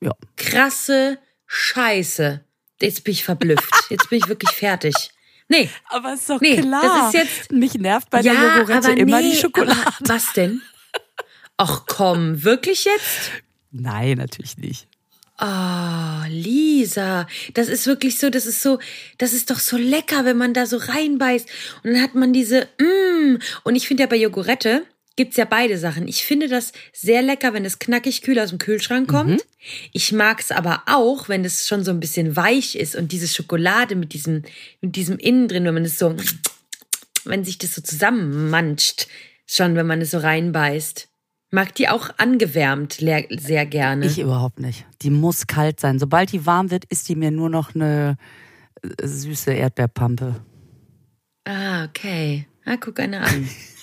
Ja. Krasse Scheiße. Jetzt bin ich verblüfft. Jetzt bin ich wirklich fertig. Nee. Aber ist doch nee, klar. Das ist jetzt, Mich nervt bei ja, der Jogurette immer nee, die Schokolade. was denn? Ach komm, wirklich jetzt? Nein, natürlich nicht. Oh, Lisa, das ist wirklich so, das ist so, das ist doch so lecker, wenn man da so reinbeißt und dann hat man diese, mm. Und ich finde ja bei Jogurette gibt's ja beide Sachen. Ich finde das sehr lecker, wenn es knackig kühl aus dem Kühlschrank kommt. Mhm. Ich mag's aber auch, wenn es schon so ein bisschen weich ist und diese Schokolade mit diesem, mit diesem Innen drin, wenn man es so, wenn sich das so zusammenmanscht, schon, wenn man es so reinbeißt. Mag die auch angewärmt sehr gerne. Ich überhaupt nicht. Die muss kalt sein. Sobald die warm wird, ist die mir nur noch eine äh, süße Erdbeerpampe. Ah, okay. Ah, guck eine an.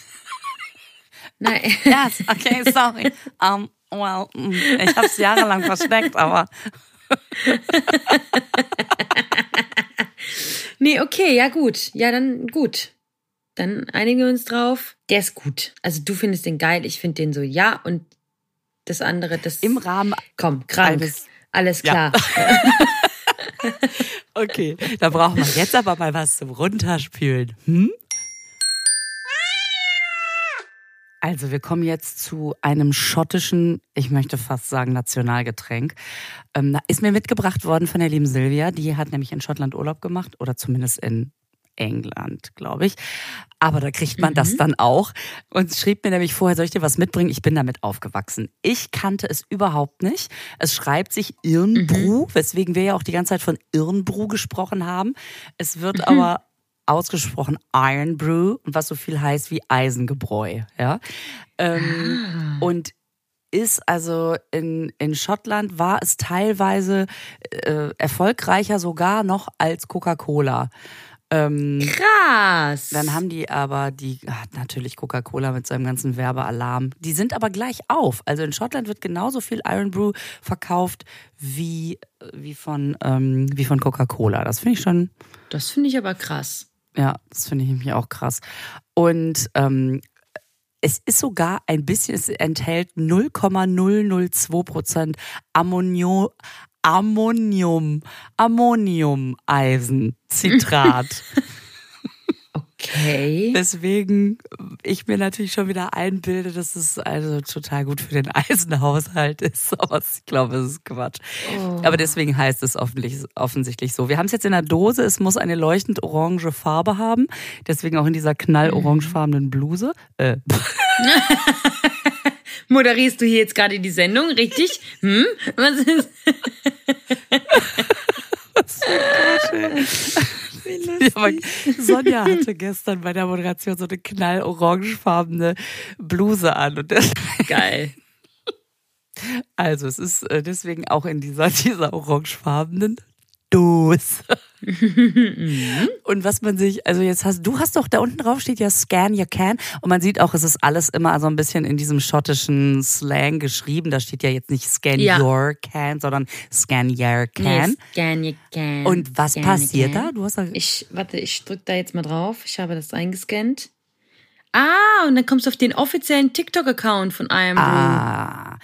Nein. Yes, okay, sorry. Um, well, mm, ich habe es jahrelang versteckt, aber. nee, okay, ja gut. Ja, dann gut. Dann einigen wir uns drauf. Der ist gut. Also du findest den geil, ich finde den so ja und das andere, das im Rahmen. Komm, krank. Alles, alles klar. Ja. okay, da brauchen wir jetzt aber mal was zum Runterspülen. Hm? Also wir kommen jetzt zu einem schottischen, ich möchte fast sagen Nationalgetränk. Ähm, ist mir mitgebracht worden von der lieben Silvia. Die hat nämlich in Schottland Urlaub gemacht oder zumindest in England, glaube ich. Aber da kriegt man mhm. das dann auch. Und schrieb mir nämlich vorher, soll ich dir was mitbringen? Ich bin damit aufgewachsen. Ich kannte es überhaupt nicht. Es schreibt sich Irnbru, mhm. weswegen wir ja auch die ganze Zeit von Irnbru gesprochen haben. Es wird mhm. aber ausgesprochen Iron Brew, was so viel heißt wie Eisengebräu. Ja? Ähm, ah. Und ist also in, in Schottland war es teilweise äh, erfolgreicher sogar noch als Coca-Cola. Ähm, Krass. Dann haben die aber die, ach, natürlich Coca-Cola mit seinem ganzen Werbealarm. Die sind aber gleich auf. Also in Schottland wird genauso viel Iron Brew verkauft wie, wie von, ähm, wie von Coca-Cola. Das finde ich schon. Das finde ich aber krass. Ja, das finde ich nämlich auch krass. Und ähm, es ist sogar ein bisschen, es enthält 0,002 Prozent Ammonio, Ammonium, Ammoniumeisen, Zitrat. okay. Deswegen ich mir natürlich schon wieder einbilde, dass es also total gut für den Eisenhaushalt ist. Aber ich glaube, es ist Quatsch. Oh. Aber deswegen heißt es offensichtlich so. Wir haben es jetzt in der Dose. Es muss eine leuchtend orange Farbe haben. Deswegen auch in dieser knallorangefarbenen Bluse. Äh. Moderierst du hier jetzt gerade die Sendung, richtig? Hm? Was ist? Was ja, aber Sonja hatte gestern bei der Moderation so eine knallorangefarbene Bluse an. Und das Geil. Also es ist äh, deswegen auch in dieser, dieser orangefarbenen Dose. und was man sich, also jetzt hast du hast doch da unten drauf steht ja Scan Your Can und man sieht auch, es ist alles immer so ein bisschen in diesem schottischen Slang geschrieben. Da steht ja jetzt nicht Scan ja. Your Can, sondern Scan Your Can. Nee, scan Your Can. Und was passiert da? Du hast da ich warte, ich drück da jetzt mal drauf. Ich habe das eingescannt. Ah, und dann kommst du auf den offiziellen TikTok-Account von einem. Ah,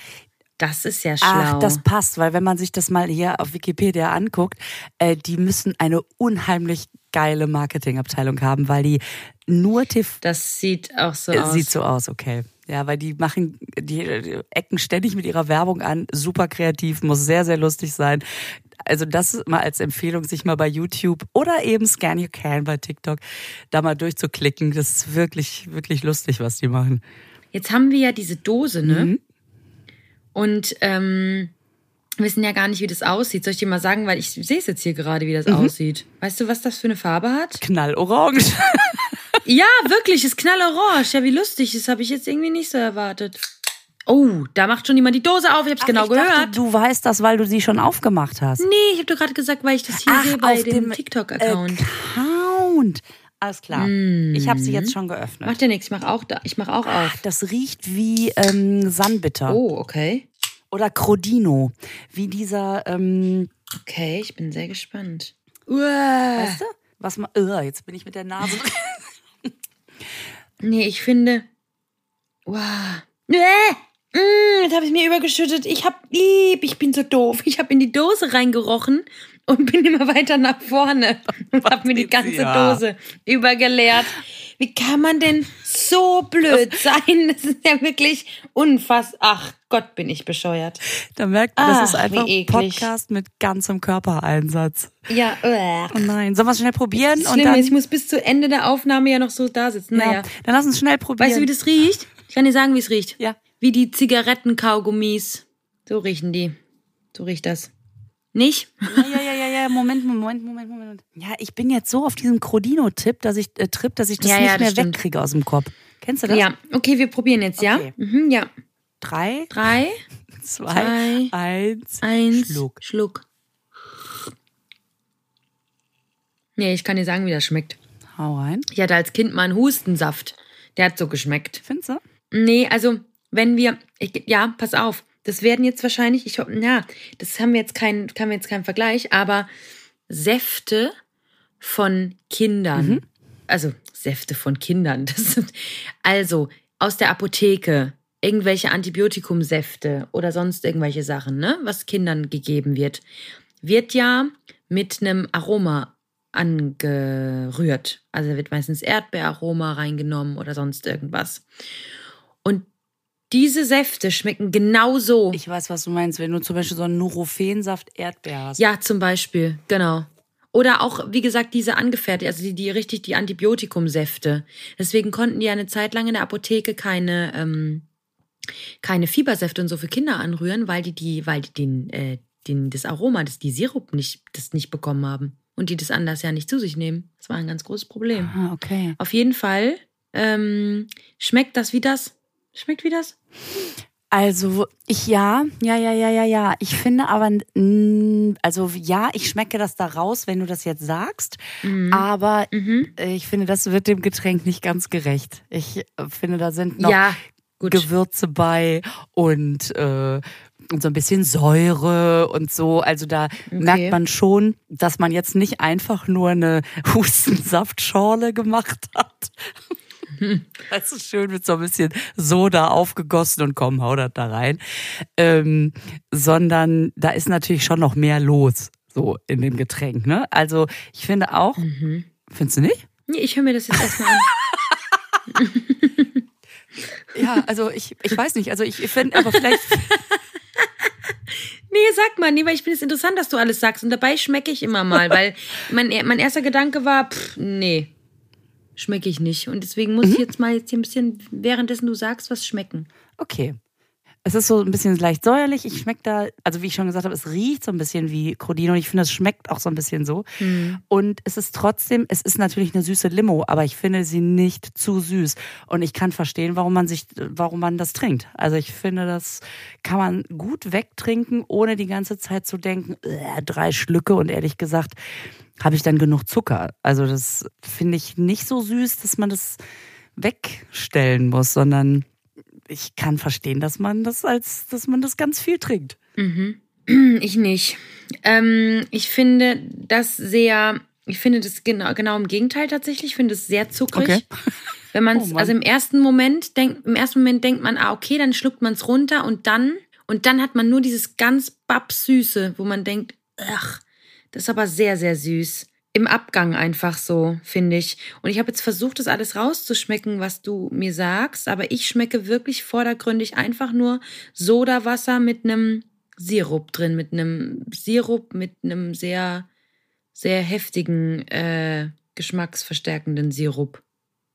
das ist ja schlau. Ach, das passt, weil wenn man sich das mal hier auf Wikipedia anguckt, äh, die müssen eine unheimlich geile Marketingabteilung haben, weil die nur TV. Das sieht auch so äh, aus. Sieht so aus, okay. Ja, weil die machen, die, die ecken ständig mit ihrer Werbung an, super kreativ, muss sehr, sehr lustig sein. Also das mal als Empfehlung, sich mal bei YouTube oder eben Scan You Can bei TikTok da mal durchzuklicken. Das ist wirklich, wirklich lustig, was die machen. Jetzt haben wir ja diese Dose, ne? Mhm. Und ähm, wissen ja gar nicht, wie das aussieht. Soll ich dir mal sagen, weil ich sehe es jetzt hier gerade, wie das mhm. aussieht. Weißt du, was das für eine Farbe hat? Knallorange. ja, wirklich, ist knallorange. Ja, wie lustig. Das habe ich jetzt irgendwie nicht so erwartet. Oh, da macht schon jemand die Dose auf. Ich habe es genau ich gehört. Dachte, du weißt das, weil du sie schon aufgemacht hast. Nee, ich habe dir gerade gesagt, weil ich das hier Ach, sehe bei dem TikTok-Account. Account. Alles klar. Mm. Ich habe sie jetzt schon geöffnet. Macht ja nichts, ich mache auch, da, ich mach auch auf. Ach, das riecht wie ähm, Sanbitter. Oh, okay. Oder Crodino. Wie dieser. Ähm, okay, ich bin sehr gespannt. Uah. Weißt du? Was man. Uh, jetzt bin ich mit der Nase. nee, ich finde. Wow. Äh, mm, jetzt habe ich mir übergeschüttet. Ich hab lieb, ich bin so doof. Ich habe in die Dose reingerochen und bin immer weiter nach vorne und habe mir die ganze Dose übergeleert. Wie kann man denn so blöd sein? Das ist ja wirklich unfassbar. Ach Gott, bin ich bescheuert. Da merkt man, das ist einfach ein Podcast mit ganzem Körpereinsatz. Ja, äh. Oh nein, sollen wir es schnell probieren? Das und dann, ich muss bis zu Ende der Aufnahme ja noch so da sitzen. Naja. Ja, dann lass uns schnell probieren. Weißt du, wie das riecht? Ich kann dir sagen, wie es riecht. Ja. Wie die Zigarettenkaugummis. So riechen die. So riecht das. Nicht? Ja, ja, Moment, Moment, Moment, Moment. Ja, ich bin jetzt so auf diesem Crodino-Tipp, dass ich äh, Trip, dass ich das ja, nicht ja, das mehr stimmt. wegkriege aus dem Kopf. Kennst du das? Ja, okay, wir probieren jetzt, okay. ja? Mhm, ja. Drei, drei, zwei, zwei eins, eins, Schluck. Schluck. Nee, ich kann dir sagen, wie das schmeckt. Hau rein. Ich hatte als Kind mal einen Hustensaft. Der hat so geschmeckt. Findest du? Nee, also, wenn wir, ich, ja, pass auf, das werden jetzt wahrscheinlich, ich hoffe, ja, das haben wir jetzt keinen, haben wir jetzt keinen Vergleich, aber Säfte von Kindern. Mhm. Also Säfte von Kindern. Das sind, also aus der Apotheke irgendwelche Antibiotikumsäfte oder sonst irgendwelche Sachen, ne, was Kindern gegeben wird, wird ja mit einem Aroma angerührt. Also wird meistens Erdbeeraroma reingenommen oder sonst irgendwas. Diese Säfte schmecken genauso. Ich weiß, was du meinst, wenn du zum Beispiel so einen Nurophensaft Erdbeer hast. Ja, zum Beispiel, genau. Oder auch, wie gesagt, diese angefertigt, also die, die richtig die Antibiotikumsäfte. Deswegen konnten die eine Zeit lang in der Apotheke keine, ähm, keine Fiebersäfte und so für Kinder anrühren, weil die, die, weil die den, äh, den, das Aroma, das, die Sirup nicht, das nicht bekommen haben. Und die das anders ja nicht zu sich nehmen. Das war ein ganz großes Problem. Ah, okay. Auf jeden Fall ähm, schmeckt das wie das Schmeckt wie das? Also ich ja, ja, ja, ja, ja, ja. Ich finde aber, also ja, ich schmecke das da raus, wenn du das jetzt sagst. Mhm. Aber mhm. ich finde, das wird dem Getränk nicht ganz gerecht. Ich finde, da sind noch ja, Gewürze bei und, äh, und so ein bisschen Säure und so. Also da okay. merkt man schon, dass man jetzt nicht einfach nur eine Hustensaftschorle gemacht hat. Das ist schön mit so ein bisschen Soda aufgegossen und komm, hau das da rein. Ähm, sondern da ist natürlich schon noch mehr los, so in dem Getränk. Ne? Also ich finde auch, mhm. findest du nicht? Nee, ich höre mir das jetzt erstmal an. Ja, also ich, ich weiß nicht. Also ich finde, aber vielleicht. Nee, sag mal, nee, weil ich finde es interessant, dass du alles sagst. Und dabei schmecke ich immer mal, weil mein, mein erster Gedanke war, pff, nee, schmecke ich nicht. Und deswegen muss mhm. ich jetzt mal jetzt hier ein bisschen, währenddessen du sagst, was schmecken. Okay. Es ist so ein bisschen leicht säuerlich. Ich schmecke da, also wie ich schon gesagt habe, es riecht so ein bisschen wie Crodino und ich finde, es schmeckt auch so ein bisschen so. Mhm. Und es ist trotzdem, es ist natürlich eine süße Limo, aber ich finde sie nicht zu süß. Und ich kann verstehen, warum man sich, warum man das trinkt. Also ich finde, das kann man gut wegtrinken, ohne die ganze Zeit zu denken, äh, drei Schlücke und ehrlich gesagt, habe ich dann genug Zucker. Also das finde ich nicht so süß, dass man das wegstellen muss, sondern ich kann verstehen, dass man das als, dass man das ganz viel trinkt. Mhm. Ich nicht. Ähm, ich finde das sehr, ich finde das genau, genau im Gegenteil tatsächlich. Ich finde es sehr zuckrig. Okay. Wenn man es, oh also im ersten Moment denkt, im ersten Moment denkt man, ah, okay, dann schluckt man es runter und dann, und dann hat man nur dieses ganz babsüße, wo man denkt, ach, das ist aber sehr, sehr süß im Abgang einfach so, finde ich. Und ich habe jetzt versucht, das alles rauszuschmecken, was du mir sagst, aber ich schmecke wirklich vordergründig einfach nur Sodawasser mit einem Sirup drin, mit einem Sirup, mit einem sehr, sehr heftigen, äh, geschmacksverstärkenden Sirup.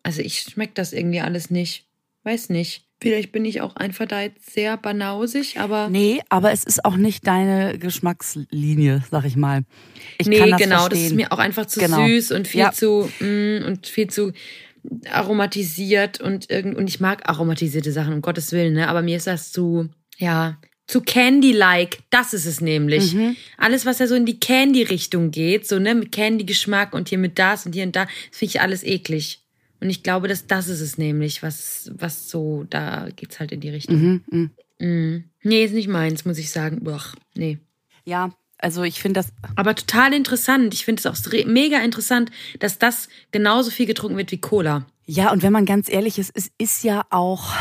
Also ich schmecke das irgendwie alles nicht. Weiß nicht. Vielleicht bin ich auch einfach da jetzt sehr banausig, aber. Nee, aber es ist auch nicht deine Geschmackslinie, sag ich mal. Ich nee, genau, verstehen. das ist mir auch einfach zu genau. süß und viel ja. zu mm, und viel zu aromatisiert und irgend und ich mag aromatisierte Sachen, um Gottes Willen, ne? Aber mir ist das zu, ja, zu Candy-like. Das ist es nämlich. Mhm. Alles, was ja so in die Candy-Richtung geht, so, ne, mit Candy-Geschmack und hier mit das und hier und da, das finde ich alles eklig. Und ich glaube, dass das ist es nämlich, was, was so, da geht's halt in die Richtung. Mhm, mh. mm. Nee, ist nicht meins, muss ich sagen. Boah, nee. Ja, also ich finde das. Aber total interessant. Ich finde es auch mega interessant, dass das genauso viel getrunken wird wie Cola. Ja, und wenn man ganz ehrlich ist, es ist ja auch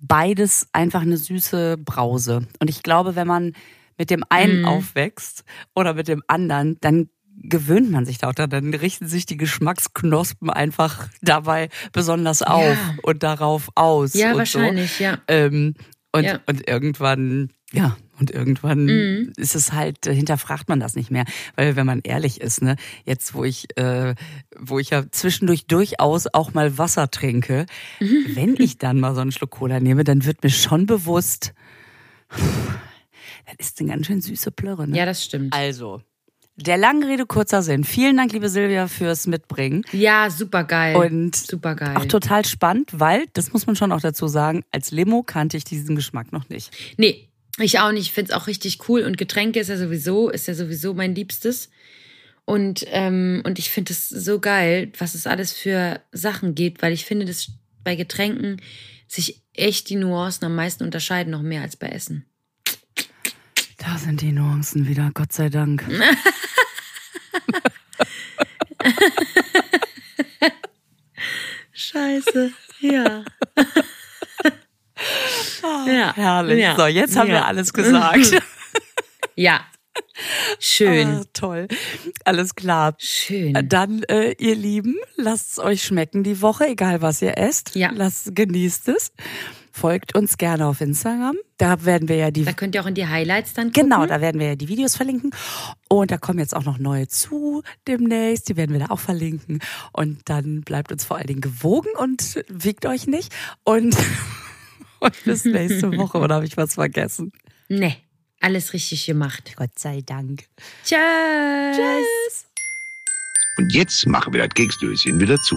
beides einfach eine süße Brause. Und ich glaube, wenn man mit dem einen mm. aufwächst oder mit dem anderen, dann gewöhnt man sich da auch dann richten sich die Geschmacksknospen einfach dabei besonders auf ja. und darauf aus. Ja, wahrscheinlich, so. ja. Ähm, und, ja. und irgendwann, ja, und irgendwann mhm. ist es halt, äh, hinterfragt man das nicht mehr. Weil wenn man ehrlich ist, ne, jetzt wo ich, äh, wo ich ja zwischendurch durchaus auch mal Wasser trinke, mhm. wenn ich dann mal so einen Schluck Cola nehme, dann wird mir schon bewusst, das ist eine ganz schön süße Plörre. Ne? Ja, das stimmt. Also, der langen Rede, kurzer Sinn. Vielen Dank, liebe Silvia, fürs Mitbringen. Ja, super geil. Und super geil. Auch total spannend, weil, das muss man schon auch dazu sagen, als Limo kannte ich diesen Geschmack noch nicht. Nee, ich auch nicht. Ich finde es auch richtig cool. Und Getränke ist ja sowieso, ist ja sowieso mein Liebstes. Und, ähm, und ich finde es so geil, was es alles für Sachen gibt, weil ich finde, dass bei Getränken sich echt die Nuancen am meisten unterscheiden, noch mehr als bei Essen. Da sind die Nuancen wieder, Gott sei Dank. Scheiße, ja. Oh, ja. Herrlich. Ja. So, jetzt haben ja. wir alles gesagt. Ja. Schön. Ah, toll. Alles klar. Schön. Dann, äh, ihr Lieben, lasst es euch schmecken die Woche, egal was ihr esst. Ja. Lasst, genießt es. Folgt uns gerne auf Instagram. Da werden wir ja die. Da könnt ihr auch in die Highlights dann gucken. Genau, da werden wir ja die Videos verlinken. Und da kommen jetzt auch noch neue zu demnächst. Die werden wir da auch verlinken. Und dann bleibt uns vor allen Dingen gewogen und wiegt euch nicht. Und, und bis nächste Woche. Oder habe ich was vergessen? Nee, alles richtig gemacht. Gott sei Dank. Tschüss. Tschüss. Und jetzt machen wir das Keksdöschen wieder zu.